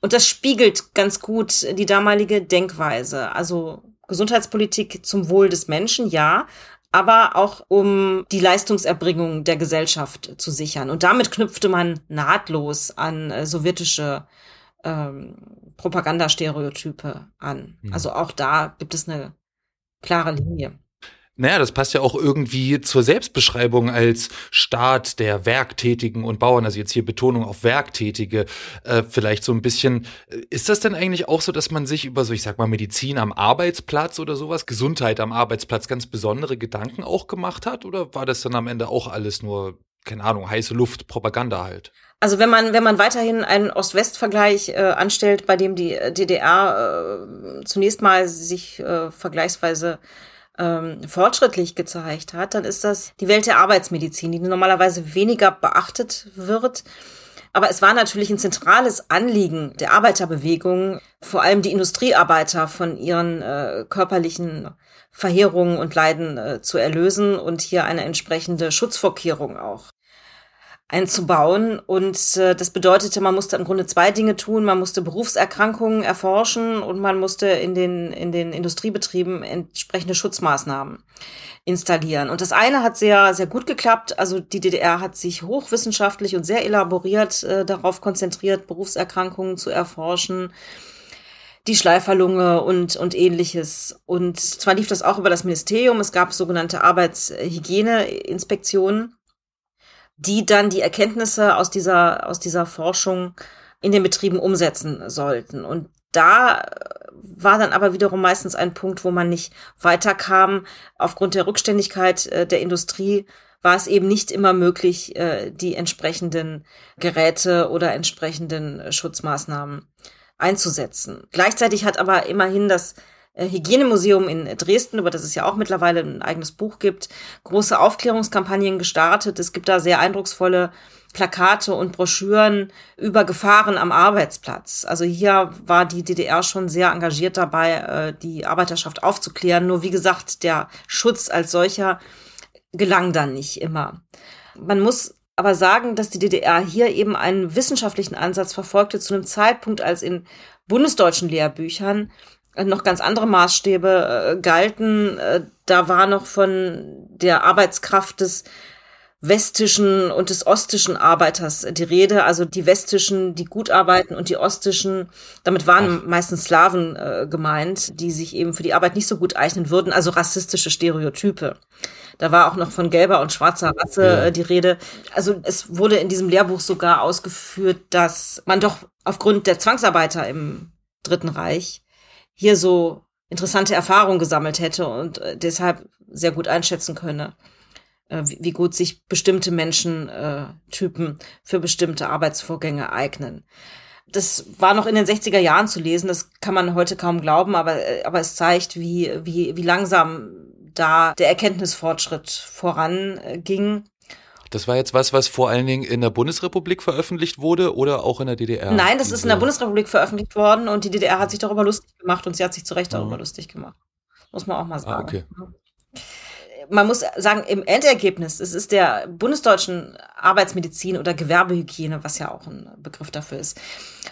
Und das spiegelt ganz gut die damalige Denkweise. Also Gesundheitspolitik zum Wohl des Menschen, ja, aber auch um die Leistungserbringung der Gesellschaft zu sichern. Und damit knüpfte man nahtlos an äh, sowjetische ähm, Propagandastereotype an. Mhm. Also auch da gibt es eine klare Linie. Naja, das passt ja auch irgendwie zur Selbstbeschreibung als Staat der Werktätigen und Bauern. Also jetzt hier Betonung auf Werktätige. Äh, vielleicht so ein bisschen. Äh, ist das denn eigentlich auch so, dass man sich über so, ich sag mal, Medizin am Arbeitsplatz oder sowas, Gesundheit am Arbeitsplatz ganz besondere Gedanken auch gemacht hat? Oder war das dann am Ende auch alles nur, keine Ahnung, heiße Luft, Propaganda halt? Also wenn man wenn man weiterhin einen Ost-West-Vergleich äh, anstellt, bei dem die DDR äh, zunächst mal sich äh, vergleichsweise ähm, fortschrittlich gezeigt hat, dann ist das die Welt der Arbeitsmedizin, die normalerweise weniger beachtet wird. Aber es war natürlich ein zentrales Anliegen der Arbeiterbewegung, vor allem die Industriearbeiter von ihren äh, körperlichen Verheerungen und Leiden äh, zu erlösen und hier eine entsprechende Schutzvorkehrung auch einzubauen. Und äh, das bedeutete, man musste im Grunde zwei Dinge tun. Man musste Berufserkrankungen erforschen und man musste in den, in den Industriebetrieben entsprechende Schutzmaßnahmen installieren. Und das eine hat sehr, sehr gut geklappt. Also die DDR hat sich hochwissenschaftlich und sehr elaboriert äh, darauf konzentriert, Berufserkrankungen zu erforschen die Schleiferlunge und, und ähnliches. Und zwar lief das auch über das Ministerium. Es gab sogenannte Arbeitshygieneinspektionen die dann die Erkenntnisse aus dieser, aus dieser Forschung in den Betrieben umsetzen sollten. Und da war dann aber wiederum meistens ein Punkt, wo man nicht weiterkam. Aufgrund der Rückständigkeit äh, der Industrie war es eben nicht immer möglich, äh, die entsprechenden Geräte oder entsprechenden Schutzmaßnahmen einzusetzen. Gleichzeitig hat aber immerhin das äh, Hygienemuseum in Dresden, über das es ja auch mittlerweile ein eigenes Buch gibt, große Aufklärungskampagnen gestartet. Es gibt da sehr eindrucksvolle Plakate und Broschüren über Gefahren am Arbeitsplatz. Also hier war die DDR schon sehr engagiert dabei, äh, die Arbeiterschaft aufzuklären. Nur wie gesagt, der Schutz als solcher gelang dann nicht immer. Man muss aber sagen, dass die DDR hier eben einen wissenschaftlichen Ansatz verfolgte zu einem Zeitpunkt, als in bundesdeutschen Lehrbüchern noch ganz andere Maßstäbe äh, galten. Äh, da war noch von der Arbeitskraft des westischen und des ostischen Arbeiters die Rede, also die westischen, die gut arbeiten und die ostischen, damit waren Ach. meistens Slawen äh, gemeint, die sich eben für die Arbeit nicht so gut eignen würden, also rassistische Stereotype. Da war auch noch von gelber und schwarzer Rasse ja. äh, die Rede. Also es wurde in diesem Lehrbuch sogar ausgeführt, dass man doch aufgrund der Zwangsarbeiter im Dritten Reich hier so interessante Erfahrungen gesammelt hätte und äh, deshalb sehr gut einschätzen könne, äh, wie gut sich bestimmte Menschentypen für bestimmte Arbeitsvorgänge eignen. Das war noch in den 60er Jahren zu lesen, das kann man heute kaum glauben, aber, äh, aber es zeigt, wie, wie, wie langsam da der Erkenntnisfortschritt voranging. Das war jetzt was, was vor allen Dingen in der Bundesrepublik veröffentlicht wurde oder auch in der DDR? Nein, das ist in der Bundesrepublik veröffentlicht worden und die DDR hat sich darüber lustig gemacht und sie hat sich zu Recht darüber mhm. lustig gemacht. Muss man auch mal ah, sagen. Ah, okay man muss sagen, im Endergebnis, es ist der bundesdeutschen Arbeitsmedizin oder Gewerbehygiene, was ja auch ein Begriff dafür ist,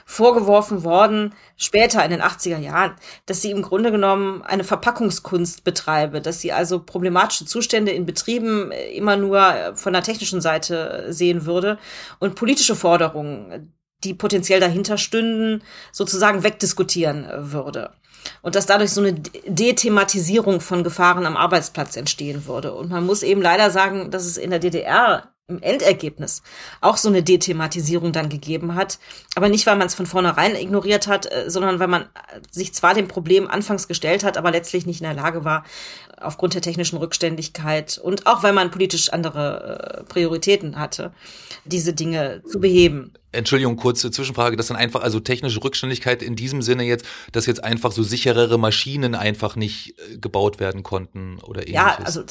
vorgeworfen worden, später in den 80er Jahren, dass sie im Grunde genommen eine Verpackungskunst betreibe, dass sie also problematische Zustände in Betrieben immer nur von der technischen Seite sehen würde und politische Forderungen, die potenziell dahinter stünden, sozusagen wegdiskutieren würde und dass dadurch so eine Dethematisierung von Gefahren am Arbeitsplatz entstehen würde. Und man muss eben leider sagen, dass es in der DDR im Endergebnis auch so eine Dethematisierung dann gegeben hat. Aber nicht, weil man es von vornherein ignoriert hat, äh, sondern weil man sich zwar dem Problem anfangs gestellt hat, aber letztlich nicht in der Lage war, aufgrund der technischen Rückständigkeit und auch weil man politisch andere äh, Prioritäten hatte, diese Dinge zu beheben. Entschuldigung, kurze Zwischenfrage, das dann einfach, also technische Rückständigkeit in diesem Sinne jetzt, dass jetzt einfach so sicherere Maschinen einfach nicht äh, gebaut werden konnten oder ähnliches? Ja, also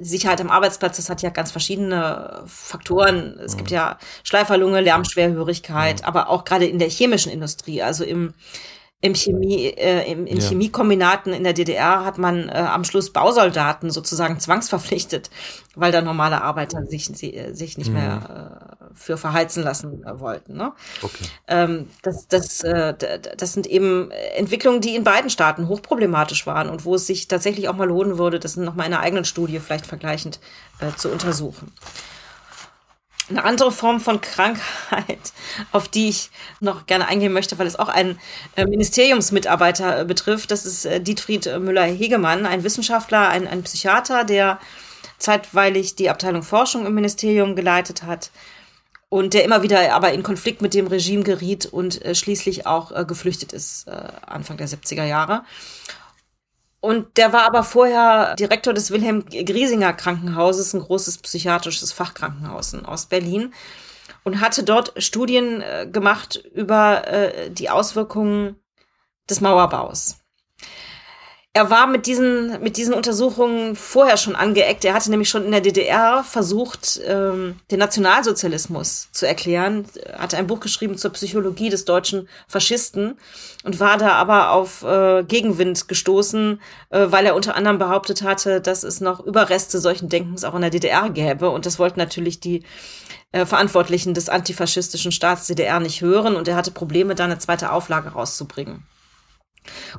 Sicherheit am Arbeitsplatz, das hat ja ganz verschiedene Faktoren. Es mhm. gibt ja Schleiferlunge, Lärmschwerhörigkeit, mhm. aber auch gerade in der chemischen Industrie, also im im Chemie, äh, im, in ja. Chemiekombinaten in der DDR hat man äh, am Schluss Bausoldaten sozusagen zwangsverpflichtet, weil da normale Arbeiter sich, sie, äh, sich nicht mhm. mehr äh, für verheizen lassen äh, wollten. Ne? Okay. Ähm, das, das, äh, das sind eben Entwicklungen, die in beiden Staaten hochproblematisch waren und wo es sich tatsächlich auch mal lohnen würde, das nochmal in einer eigenen Studie vielleicht vergleichend äh, zu untersuchen eine andere Form von Krankheit, auf die ich noch gerne eingehen möchte, weil es auch einen äh, Ministeriumsmitarbeiter äh, betrifft. Das ist äh, Dietfried Müller-Hegemann, ein Wissenschaftler, ein, ein Psychiater, der zeitweilig die Abteilung Forschung im Ministerium geleitet hat und der immer wieder aber in Konflikt mit dem Regime geriet und schließlich auch geflüchtet ist Anfang der 70er Jahre. Und der war aber vorher Direktor des Wilhelm Griesinger Krankenhauses, ein großes psychiatrisches Fachkrankenhaus in Ostberlin. Und hatte dort Studien äh, gemacht über äh, die Auswirkungen des Mauerbaus er war mit diesen, mit diesen Untersuchungen vorher schon angeeckt. Er hatte nämlich schon in der DDR versucht, ähm, den Nationalsozialismus zu erklären. Er hatte ein Buch geschrieben zur Psychologie des deutschen Faschisten und war da aber auf äh, Gegenwind gestoßen, äh, weil er unter anderem behauptet hatte, dass es noch Überreste solchen Denkens auch in der DDR gäbe. Und das wollten natürlich die äh, Verantwortlichen des antifaschistischen Staats DDR nicht hören. Und er hatte Probleme, da eine zweite Auflage rauszubringen.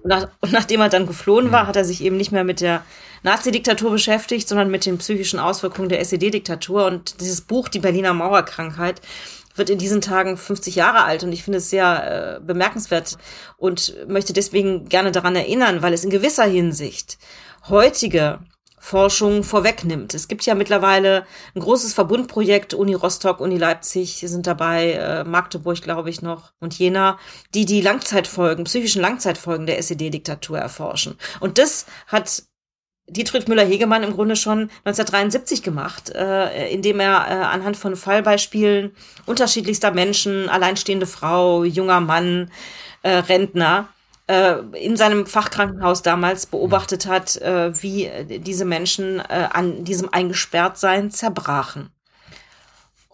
Und, nach, und, nachdem er dann geflohen war, mhm. hat er sich eben nicht mehr mit der Nazi-Diktatur beschäftigt, sondern mit den psychischen Auswirkungen der SED-Diktatur. Und dieses Buch, die Berliner Mauerkrankheit, wird in diesen Tagen 50 Jahre alt und ich finde es sehr äh, bemerkenswert und möchte deswegen gerne daran erinnern, weil es in gewisser Hinsicht heutige Forschung vorwegnimmt. Es gibt ja mittlerweile ein großes Verbundprojekt, Uni Rostock, Uni Leipzig sind dabei, äh, Magdeburg glaube ich noch und Jena, die die Langzeitfolgen, psychischen Langzeitfolgen der SED-Diktatur erforschen. Und das hat Dietrich Müller-Hegemann im Grunde schon 1973 gemacht, äh, indem er äh, anhand von Fallbeispielen unterschiedlichster Menschen, alleinstehende Frau, junger Mann, äh, Rentner, äh, in seinem Fachkrankenhaus damals beobachtet hat, äh, wie diese Menschen äh, an diesem Eingesperrtsein zerbrachen.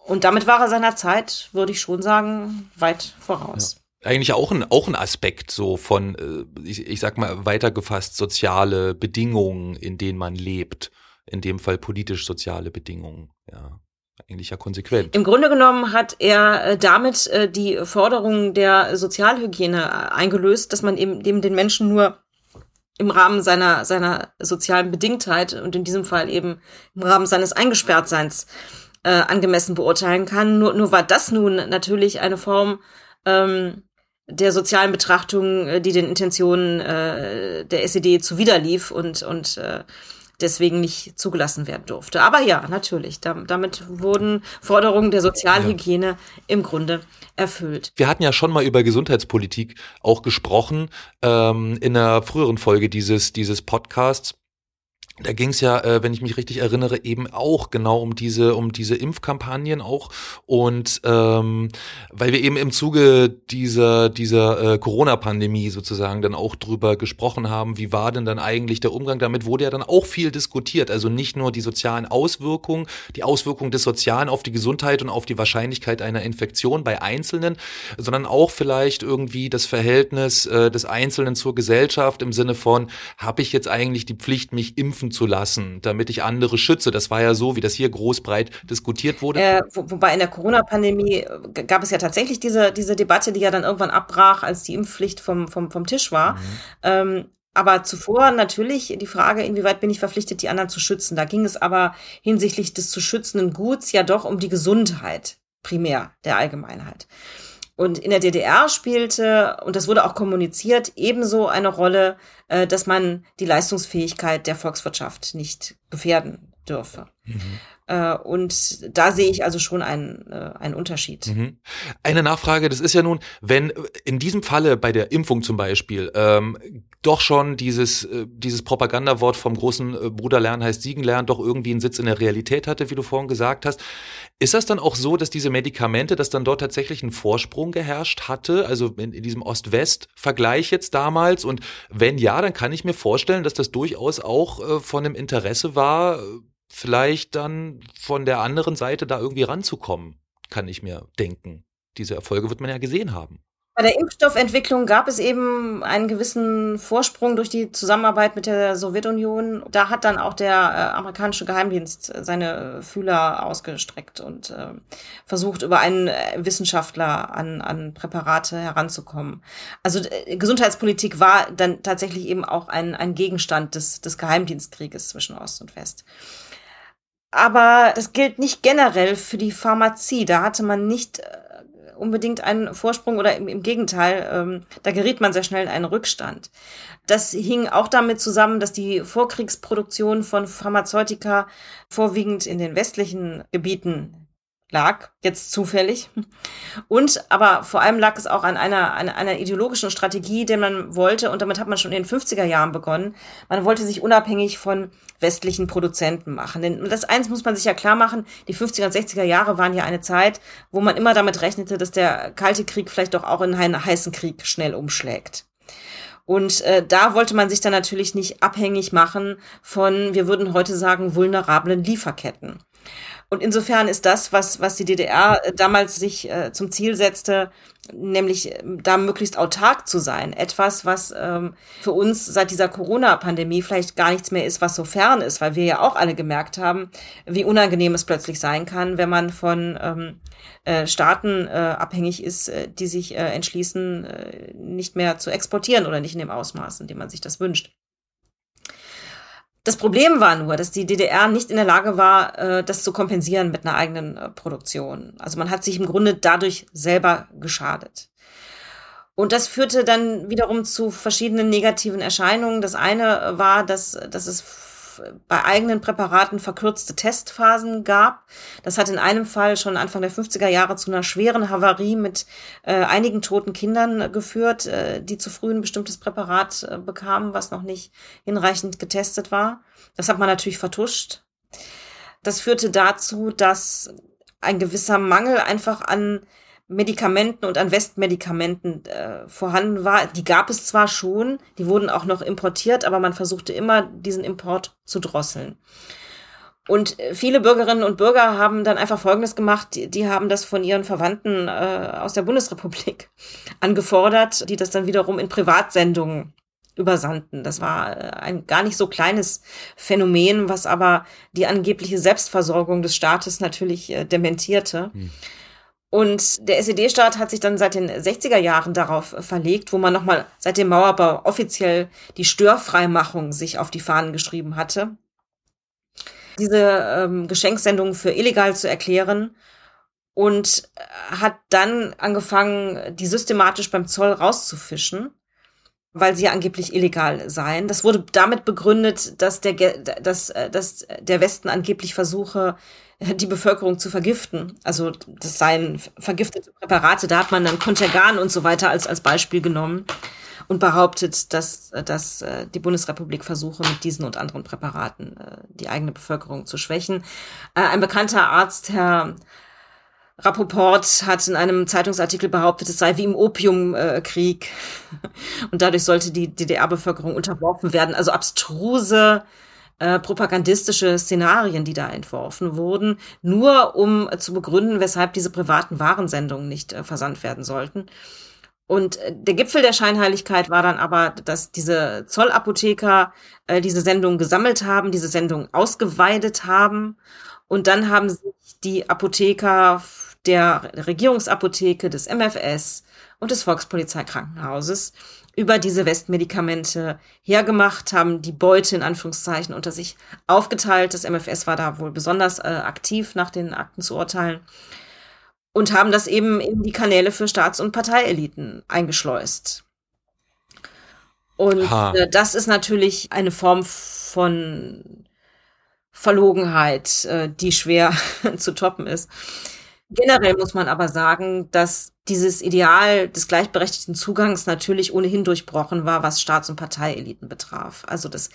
Und damit war er seiner Zeit, würde ich schon sagen, weit voraus. Ja. Eigentlich auch ein, auch ein Aspekt so von, äh, ich, ich sag mal weitergefasst, soziale Bedingungen, in denen man lebt. In dem Fall politisch-soziale Bedingungen, ja eigentlich ja. Im Grunde genommen hat er äh, damit äh, die Forderungen der Sozialhygiene eingelöst, dass man eben, eben den Menschen nur im Rahmen seiner, seiner sozialen Bedingtheit und in diesem Fall eben im Rahmen seines Eingesperrtseins äh, angemessen beurteilen kann. Nur, nur war das nun natürlich eine Form ähm, der sozialen Betrachtung, äh, die den Intentionen äh, der SED zuwiderlief und, und äh, deswegen nicht zugelassen werden durfte. Aber ja, natürlich, damit wurden Forderungen der Sozialhygiene ja. im Grunde erfüllt. Wir hatten ja schon mal über Gesundheitspolitik auch gesprochen ähm, in einer früheren Folge dieses, dieses Podcasts. Da ging es ja, äh, wenn ich mich richtig erinnere, eben auch genau um diese, um diese Impfkampagnen auch. Und ähm, weil wir eben im Zuge dieser, dieser äh, Corona-Pandemie sozusagen dann auch drüber gesprochen haben, wie war denn dann eigentlich der Umgang damit, wurde ja dann auch viel diskutiert. Also nicht nur die sozialen Auswirkungen, die Auswirkungen des Sozialen auf die Gesundheit und auf die Wahrscheinlichkeit einer Infektion bei Einzelnen, sondern auch vielleicht irgendwie das Verhältnis äh, des Einzelnen zur Gesellschaft im Sinne von, habe ich jetzt eigentlich die Pflicht, mich impfen zu lassen, damit ich andere schütze. Das war ja so, wie das hier großbreit diskutiert wurde. Äh, wo, wobei in der Corona-Pandemie äh, gab es ja tatsächlich diese, diese Debatte, die ja dann irgendwann abbrach, als die Impfpflicht vom, vom, vom Tisch war. Mhm. Ähm, aber zuvor natürlich die Frage, inwieweit bin ich verpflichtet, die anderen zu schützen. Da ging es aber hinsichtlich des zu schützenden Guts ja doch um die Gesundheit primär der Allgemeinheit. Und in der DDR spielte, und das wurde auch kommuniziert, ebenso eine Rolle, äh, dass man die Leistungsfähigkeit der Volkswirtschaft nicht gefährden dürfe. Mhm. Äh, und da sehe ich also schon einen, äh, einen Unterschied. Mhm. Eine Nachfrage, das ist ja nun, wenn in diesem Falle bei der Impfung zum Beispiel ähm, doch schon dieses, äh, dieses Propagandawort vom großen äh, Bruder lernen heißt Siegen lernen doch irgendwie einen Sitz in der Realität hatte, wie du vorhin gesagt hast. Ist das dann auch so, dass diese Medikamente, dass dann dort tatsächlich ein Vorsprung geherrscht hatte, also in, in diesem Ost-West-Vergleich jetzt damals? Und wenn ja, dann kann ich mir vorstellen, dass das durchaus auch äh, von einem Interesse war, vielleicht dann von der anderen Seite da irgendwie ranzukommen, kann ich mir denken. Diese Erfolge wird man ja gesehen haben. Bei der Impfstoffentwicklung gab es eben einen gewissen Vorsprung durch die Zusammenarbeit mit der Sowjetunion. Da hat dann auch der äh, amerikanische Geheimdienst seine Fühler ausgestreckt und äh, versucht, über einen äh, Wissenschaftler an, an Präparate heranzukommen. Also äh, Gesundheitspolitik war dann tatsächlich eben auch ein, ein Gegenstand des, des Geheimdienstkrieges zwischen Ost und West. Aber das gilt nicht generell für die Pharmazie. Da hatte man nicht äh, unbedingt einen Vorsprung oder im, im Gegenteil, ähm, da geriet man sehr schnell in einen Rückstand. Das hing auch damit zusammen, dass die Vorkriegsproduktion von Pharmazeutika vorwiegend in den westlichen Gebieten lag, jetzt zufällig. Und aber vor allem lag es auch an einer, einer, einer ideologischen Strategie, die man wollte, und damit hat man schon in den 50er Jahren begonnen, man wollte sich unabhängig von westlichen Produzenten machen. Denn das eins muss man sich ja klar machen, die 50er und 60er Jahre waren ja eine Zeit, wo man immer damit rechnete, dass der Kalte Krieg vielleicht doch auch in einen heißen Krieg schnell umschlägt. Und äh, da wollte man sich dann natürlich nicht abhängig machen von, wir würden heute sagen, vulnerablen Lieferketten. Und insofern ist das, was, was die DDR äh, damals sich äh, zum Ziel setzte, nämlich äh, da möglichst autark zu sein, etwas, was ähm, für uns seit dieser Corona-Pandemie vielleicht gar nichts mehr ist, was so fern ist, weil wir ja auch alle gemerkt haben, wie unangenehm es plötzlich sein kann, wenn man von ähm, äh, Staaten äh, abhängig ist, äh, die sich äh, entschließen, äh, nicht mehr zu exportieren oder nicht in dem Ausmaß, in dem man sich das wünscht. Das Problem war nur, dass die DDR nicht in der Lage war, äh, das zu kompensieren mit einer eigenen äh, Produktion. Also man hat sich im Grunde dadurch selber geschadet. Und das führte dann wiederum zu verschiedenen negativen Erscheinungen. Das eine war, dass, dass es bei eigenen Präparaten verkürzte Testphasen gab. Das hat in einem Fall schon Anfang der 50er Jahre zu einer schweren Havarie mit äh, einigen toten Kindern geführt, äh, die zu früh ein bestimmtes Präparat äh, bekamen, was noch nicht hinreichend getestet war. Das hat man natürlich vertuscht. Das führte dazu, dass ein gewisser Mangel einfach an Medikamenten und an Westmedikamenten äh, vorhanden war. Die gab es zwar schon, die wurden auch noch importiert, aber man versuchte immer, diesen Import zu drosseln. Und äh, viele Bürgerinnen und Bürger haben dann einfach Folgendes gemacht. Die, die haben das von ihren Verwandten äh, aus der Bundesrepublik angefordert, die das dann wiederum in Privatsendungen übersandten. Das war äh, ein gar nicht so kleines Phänomen, was aber die angebliche Selbstversorgung des Staates natürlich äh, dementierte. Hm. Und der SED-Staat hat sich dann seit den 60er Jahren darauf verlegt, wo man nochmal seit dem Mauerbau offiziell die Störfreimachung sich auf die Fahnen geschrieben hatte, diese ähm, Geschenksendung für illegal zu erklären und hat dann angefangen, die systematisch beim Zoll rauszufischen, weil sie ja angeblich illegal seien. Das wurde damit begründet, dass der, dass, äh, dass der Westen angeblich versuche, die Bevölkerung zu vergiften. Also das seien vergiftete Präparate, da hat man dann Contergan und so weiter als, als Beispiel genommen und behauptet, dass, dass äh, die Bundesrepublik versuche, mit diesen und anderen Präparaten äh, die eigene Bevölkerung zu schwächen. Äh, ein bekannter Arzt, Herr Rappoport hat in einem Zeitungsartikel behauptet, es sei wie im Opiumkrieg und dadurch sollte die DDR-Bevölkerung unterworfen werden. Also abstruse äh, propagandistische Szenarien, die da entworfen wurden, nur um zu begründen, weshalb diese privaten Warensendungen nicht äh, versandt werden sollten. Und äh, der Gipfel der Scheinheiligkeit war dann aber, dass diese Zollapotheker äh, diese Sendung gesammelt haben, diese Sendung ausgeweidet haben. Und dann haben sich die Apotheker der Regierungsapotheke, des MFS und des Volkspolizeikrankenhauses über diese Westmedikamente hergemacht, haben die Beute in Anführungszeichen unter sich aufgeteilt. Das MFS war da wohl besonders äh, aktiv nach den Akten zu urteilen und haben das eben in die Kanäle für Staats- und Parteieliten eingeschleust. Und äh, das ist natürlich eine Form von Verlogenheit, äh, die schwer zu toppen ist. Generell muss man aber sagen, dass dieses Ideal des gleichberechtigten Zugangs natürlich ohnehin durchbrochen war, was Staats- und Parteieliten betraf. Also das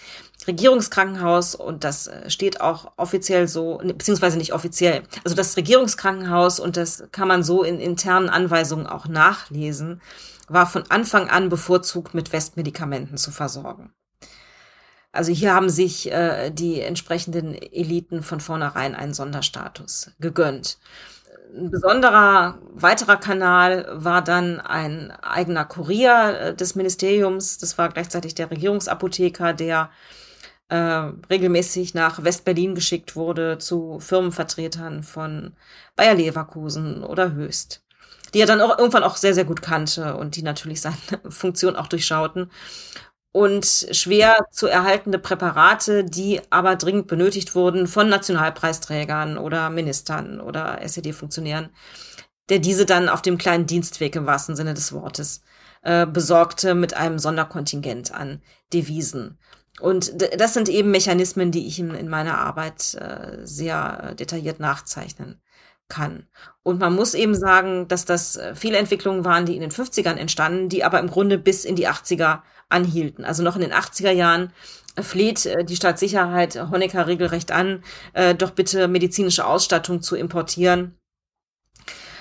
Regierungskrankenhaus, und das äh, steht auch offiziell so, ne, beziehungsweise nicht offiziell, also das Regierungskrankenhaus, und das kann man so in internen Anweisungen auch nachlesen, war von Anfang an bevorzugt mit Westmedikamenten zu versorgen. Also hier haben sich äh, die entsprechenden Eliten von vornherein einen Sonderstatus gegönnt ein besonderer weiterer Kanal war dann ein eigener Kurier äh, des Ministeriums. Das war gleichzeitig der Regierungsapotheker, der äh, regelmäßig nach West-Berlin geschickt wurde zu Firmenvertretern von Bayer Leverkusen oder Höchst, die er dann auch irgendwann auch sehr, sehr gut kannte und die natürlich seine Funktion auch durchschauten und schwer zu erhaltende Präparate, die aber dringend benötigt wurden von Nationalpreisträgern oder Ministern oder SED-Funktionären, der diese dann auf dem kleinen Dienstweg im wahrsten Sinne des Wortes äh, besorgte mit einem Sonderkontingent an Devisen. Und das sind eben Mechanismen, die ich in, in meiner Arbeit äh, sehr detailliert nachzeichnen kann. Und man muss eben sagen, dass das äh, viele Entwicklungen waren, die in den 50ern entstanden, die aber im Grunde bis in die 80er anhielten. Also noch in den 80er Jahren fleht äh, die Staatssicherheit Honecker regelrecht an, äh, doch bitte medizinische Ausstattung zu importieren,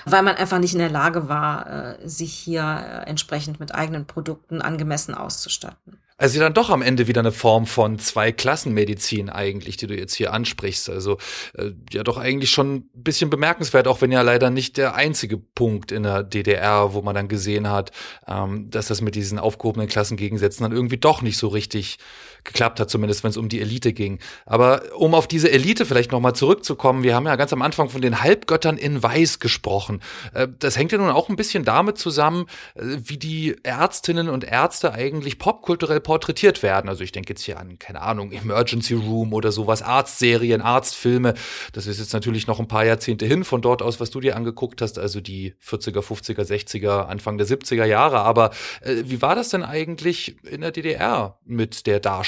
weil man einfach nicht in der Lage war, äh, sich hier entsprechend mit eigenen Produkten angemessen auszustatten. Also dann doch am Ende wieder eine Form von Zwei-Klassen-Medizin eigentlich, die du jetzt hier ansprichst. Also äh, ja doch eigentlich schon ein bisschen bemerkenswert, auch wenn ja leider nicht der einzige Punkt in der DDR, wo man dann gesehen hat, ähm, dass das mit diesen aufgehobenen Klassengegensätzen dann irgendwie doch nicht so richtig geklappt hat, zumindest wenn es um die Elite ging. Aber um auf diese Elite vielleicht nochmal zurückzukommen, wir haben ja ganz am Anfang von den Halbgöttern in Weiß gesprochen. Äh, das hängt ja nun auch ein bisschen damit zusammen, äh, wie die Ärztinnen und Ärzte eigentlich popkulturell porträtiert werden. Also ich denke jetzt hier an, keine Ahnung, Emergency Room oder sowas, Arztserien, Arztfilme. Das ist jetzt natürlich noch ein paar Jahrzehnte hin von dort aus, was du dir angeguckt hast, also die 40er, 50er, 60er, Anfang der 70er Jahre. Aber äh, wie war das denn eigentlich in der DDR mit der Darstellung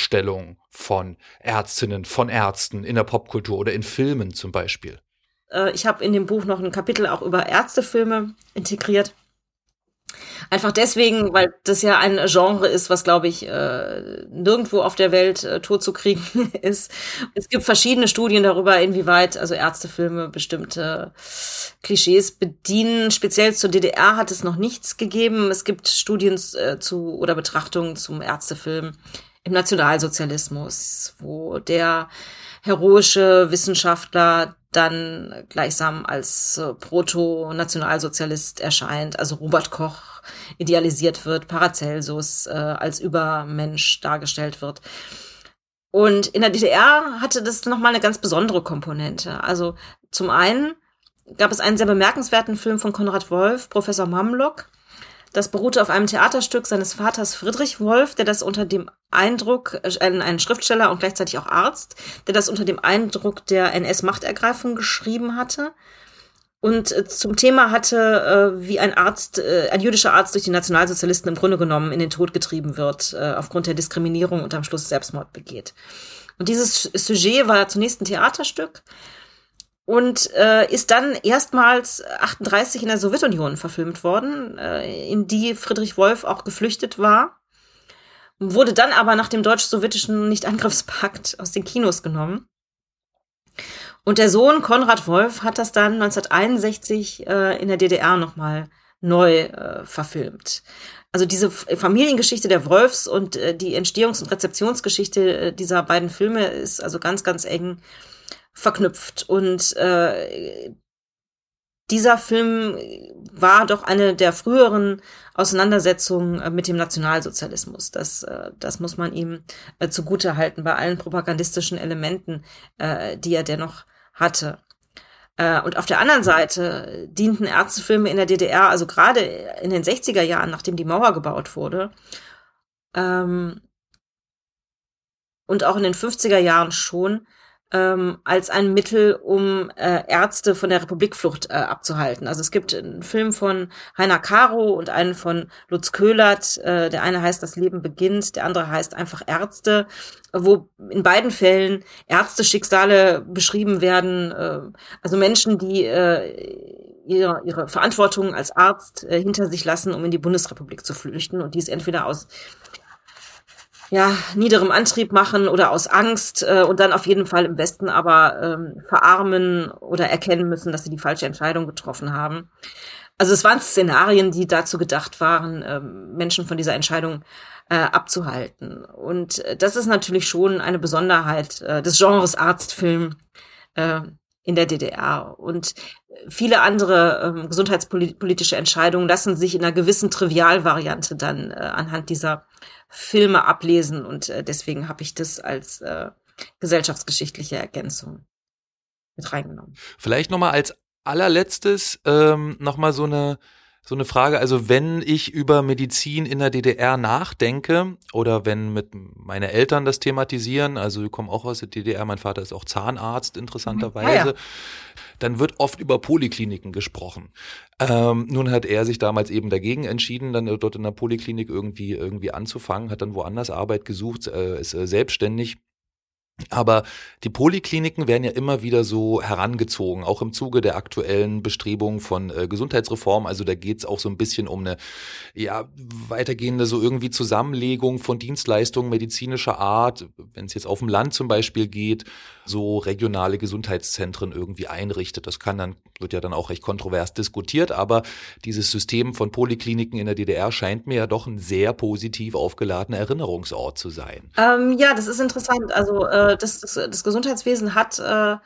von Ärztinnen, von Ärzten in der Popkultur oder in Filmen zum Beispiel? Äh, ich habe in dem Buch noch ein Kapitel auch über Ärztefilme integriert. Einfach deswegen, weil das ja ein Genre ist, was, glaube ich, äh, nirgendwo auf der Welt äh, tot zu kriegen ist. Es gibt verschiedene Studien darüber, inwieweit also Ärztefilme bestimmte Klischees bedienen. Speziell zur DDR hat es noch nichts gegeben. Es gibt Studien äh, zu oder Betrachtungen zum Ärztefilm im Nationalsozialismus, wo der heroische Wissenschaftler dann gleichsam als äh, Proto-Nationalsozialist erscheint, also Robert Koch idealisiert wird, Paracelsus äh, als Übermensch dargestellt wird. Und in der DDR hatte das nochmal eine ganz besondere Komponente. Also zum einen gab es einen sehr bemerkenswerten Film von Konrad Wolf, Professor Mamlock, das beruhte auf einem Theaterstück seines Vaters Friedrich Wolf, der das unter dem Eindruck, äh, ein Schriftsteller und gleichzeitig auch Arzt, der das unter dem Eindruck der NS-Machtergreifung geschrieben hatte. Und äh, zum Thema hatte, äh, wie ein Arzt, ein jüdischer Arzt durch die Nationalsozialisten im Grunde genommen in den Tod getrieben wird, aufgrund der Diskriminierung und am Schluss Selbstmord begeht. Und dieses Sujet war zunächst ein Theaterstück und äh, ist dann erstmals 38 in der Sowjetunion verfilmt worden, äh, in die Friedrich Wolf auch geflüchtet war, wurde dann aber nach dem deutsch-sowjetischen Nichtangriffspakt aus den Kinos genommen. Und der Sohn Konrad Wolf hat das dann 1961 äh, in der DDR nochmal neu äh, verfilmt. Also diese Familiengeschichte der Wolfs und äh, die Entstehungs- und Rezeptionsgeschichte äh, dieser beiden Filme ist also ganz, ganz eng verknüpft. Und äh, dieser Film war doch eine der früheren Auseinandersetzungen äh, mit dem Nationalsozialismus. Das, äh, das muss man ihm äh, zugute halten bei allen propagandistischen Elementen, äh, die er dennoch hatte. Äh, und auf der anderen Seite dienten Ärztefilme in der DDR, also gerade in den 60er Jahren, nachdem die Mauer gebaut wurde, ähm, und auch in den 50er Jahren schon, ähm, als ein Mittel, um äh, Ärzte von der Republikflucht äh, abzuhalten. Also es gibt einen Film von Heiner Caro und einen von Lutz Köhlert. Äh, der eine heißt Das Leben beginnt, der andere heißt einfach Ärzte, wo in beiden Fällen Ärzteschicksale beschrieben werden. Äh, also Menschen, die äh, ihre, ihre Verantwortung als Arzt äh, hinter sich lassen, um in die Bundesrepublik zu flüchten und dies entweder aus ja, niederem Antrieb machen oder aus Angst äh, und dann auf jeden Fall im Westen aber ähm, verarmen oder erkennen müssen, dass sie die falsche Entscheidung getroffen haben. Also es waren Szenarien, die dazu gedacht waren, äh, Menschen von dieser Entscheidung äh, abzuhalten. Und äh, das ist natürlich schon eine Besonderheit äh, des Genres Arztfilm äh, in der DDR. Und viele andere äh, gesundheitspolitische Entscheidungen lassen sich in einer gewissen Trivialvariante dann äh, anhand dieser Filme ablesen und äh, deswegen habe ich das als äh, gesellschaftsgeschichtliche Ergänzung mit reingenommen. Vielleicht nochmal als allerletztes ähm, nochmal so eine so eine Frage, also wenn ich über Medizin in der DDR nachdenke oder wenn mit meine Eltern das thematisieren, also wir kommen auch aus der DDR, mein Vater ist auch Zahnarzt interessanterweise, ja, ja. dann wird oft über Polikliniken gesprochen. Ähm, nun hat er sich damals eben dagegen entschieden, dann dort in der Poliklinik irgendwie irgendwie anzufangen, hat dann woanders Arbeit gesucht, äh, ist äh, selbstständig aber die Polikliniken werden ja immer wieder so herangezogen, auch im Zuge der aktuellen Bestrebungen von äh, Gesundheitsreform. Also da geht es auch so ein bisschen um eine ja, weitergehende so irgendwie Zusammenlegung von Dienstleistungen medizinischer Art, wenn es jetzt auf dem Land zum Beispiel geht, so regionale Gesundheitszentren irgendwie einrichtet. Das kann dann, wird ja dann auch recht kontrovers diskutiert, aber dieses System von Polikliniken in der DDR scheint mir ja doch ein sehr positiv aufgeladener Erinnerungsort zu sein. Ähm, ja, das ist interessant. Also äh das, das, das Gesundheitswesen hat äh,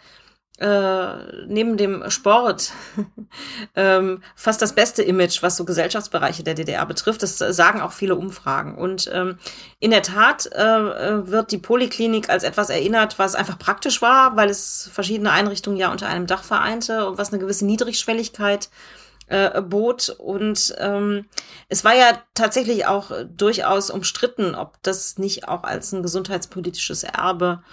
äh, neben dem Sport ähm, fast das beste Image, was so Gesellschaftsbereiche der DDR betrifft. Das sagen auch viele Umfragen. Und ähm, in der Tat äh, wird die Poliklinik als etwas erinnert, was einfach praktisch war, weil es verschiedene Einrichtungen ja unter einem Dach vereinte und was eine gewisse Niedrigschwelligkeit äh, bot. Und ähm, es war ja tatsächlich auch durchaus umstritten, ob das nicht auch als ein gesundheitspolitisches Erbe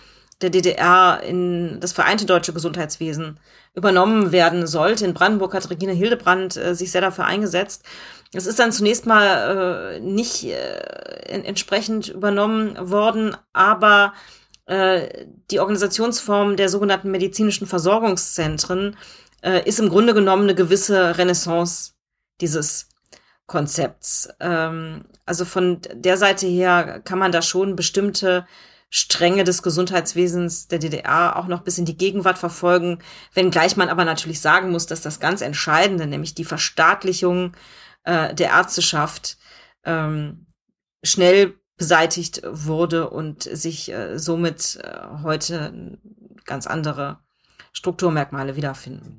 der DDR in das vereinte deutsche Gesundheitswesen übernommen werden sollte. In Brandenburg hat Regine Hildebrand äh, sich sehr dafür eingesetzt. Es ist dann zunächst mal äh, nicht äh, entsprechend übernommen worden, aber äh, die Organisationsform der sogenannten medizinischen Versorgungszentren äh, ist im Grunde genommen eine gewisse Renaissance dieses Konzepts. Ähm, also von der Seite her kann man da schon bestimmte Stränge des Gesundheitswesens der DDR auch noch bis in die Gegenwart verfolgen, wenngleich man aber natürlich sagen muss, dass das ganz Entscheidende, nämlich die Verstaatlichung äh, der Ärzteschaft, ähm, schnell beseitigt wurde und sich äh, somit äh, heute ganz andere Strukturmerkmale wiederfinden.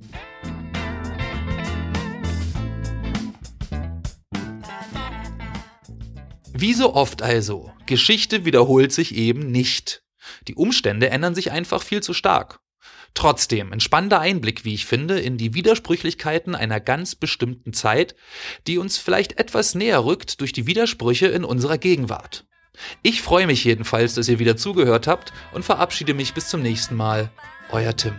Wie so oft also, Geschichte wiederholt sich eben nicht. Die Umstände ändern sich einfach viel zu stark. Trotzdem ein spannender Einblick, wie ich finde, in die Widersprüchlichkeiten einer ganz bestimmten Zeit, die uns vielleicht etwas näher rückt durch die Widersprüche in unserer Gegenwart. Ich freue mich jedenfalls, dass ihr wieder zugehört habt und verabschiede mich bis zum nächsten Mal. Euer Tim.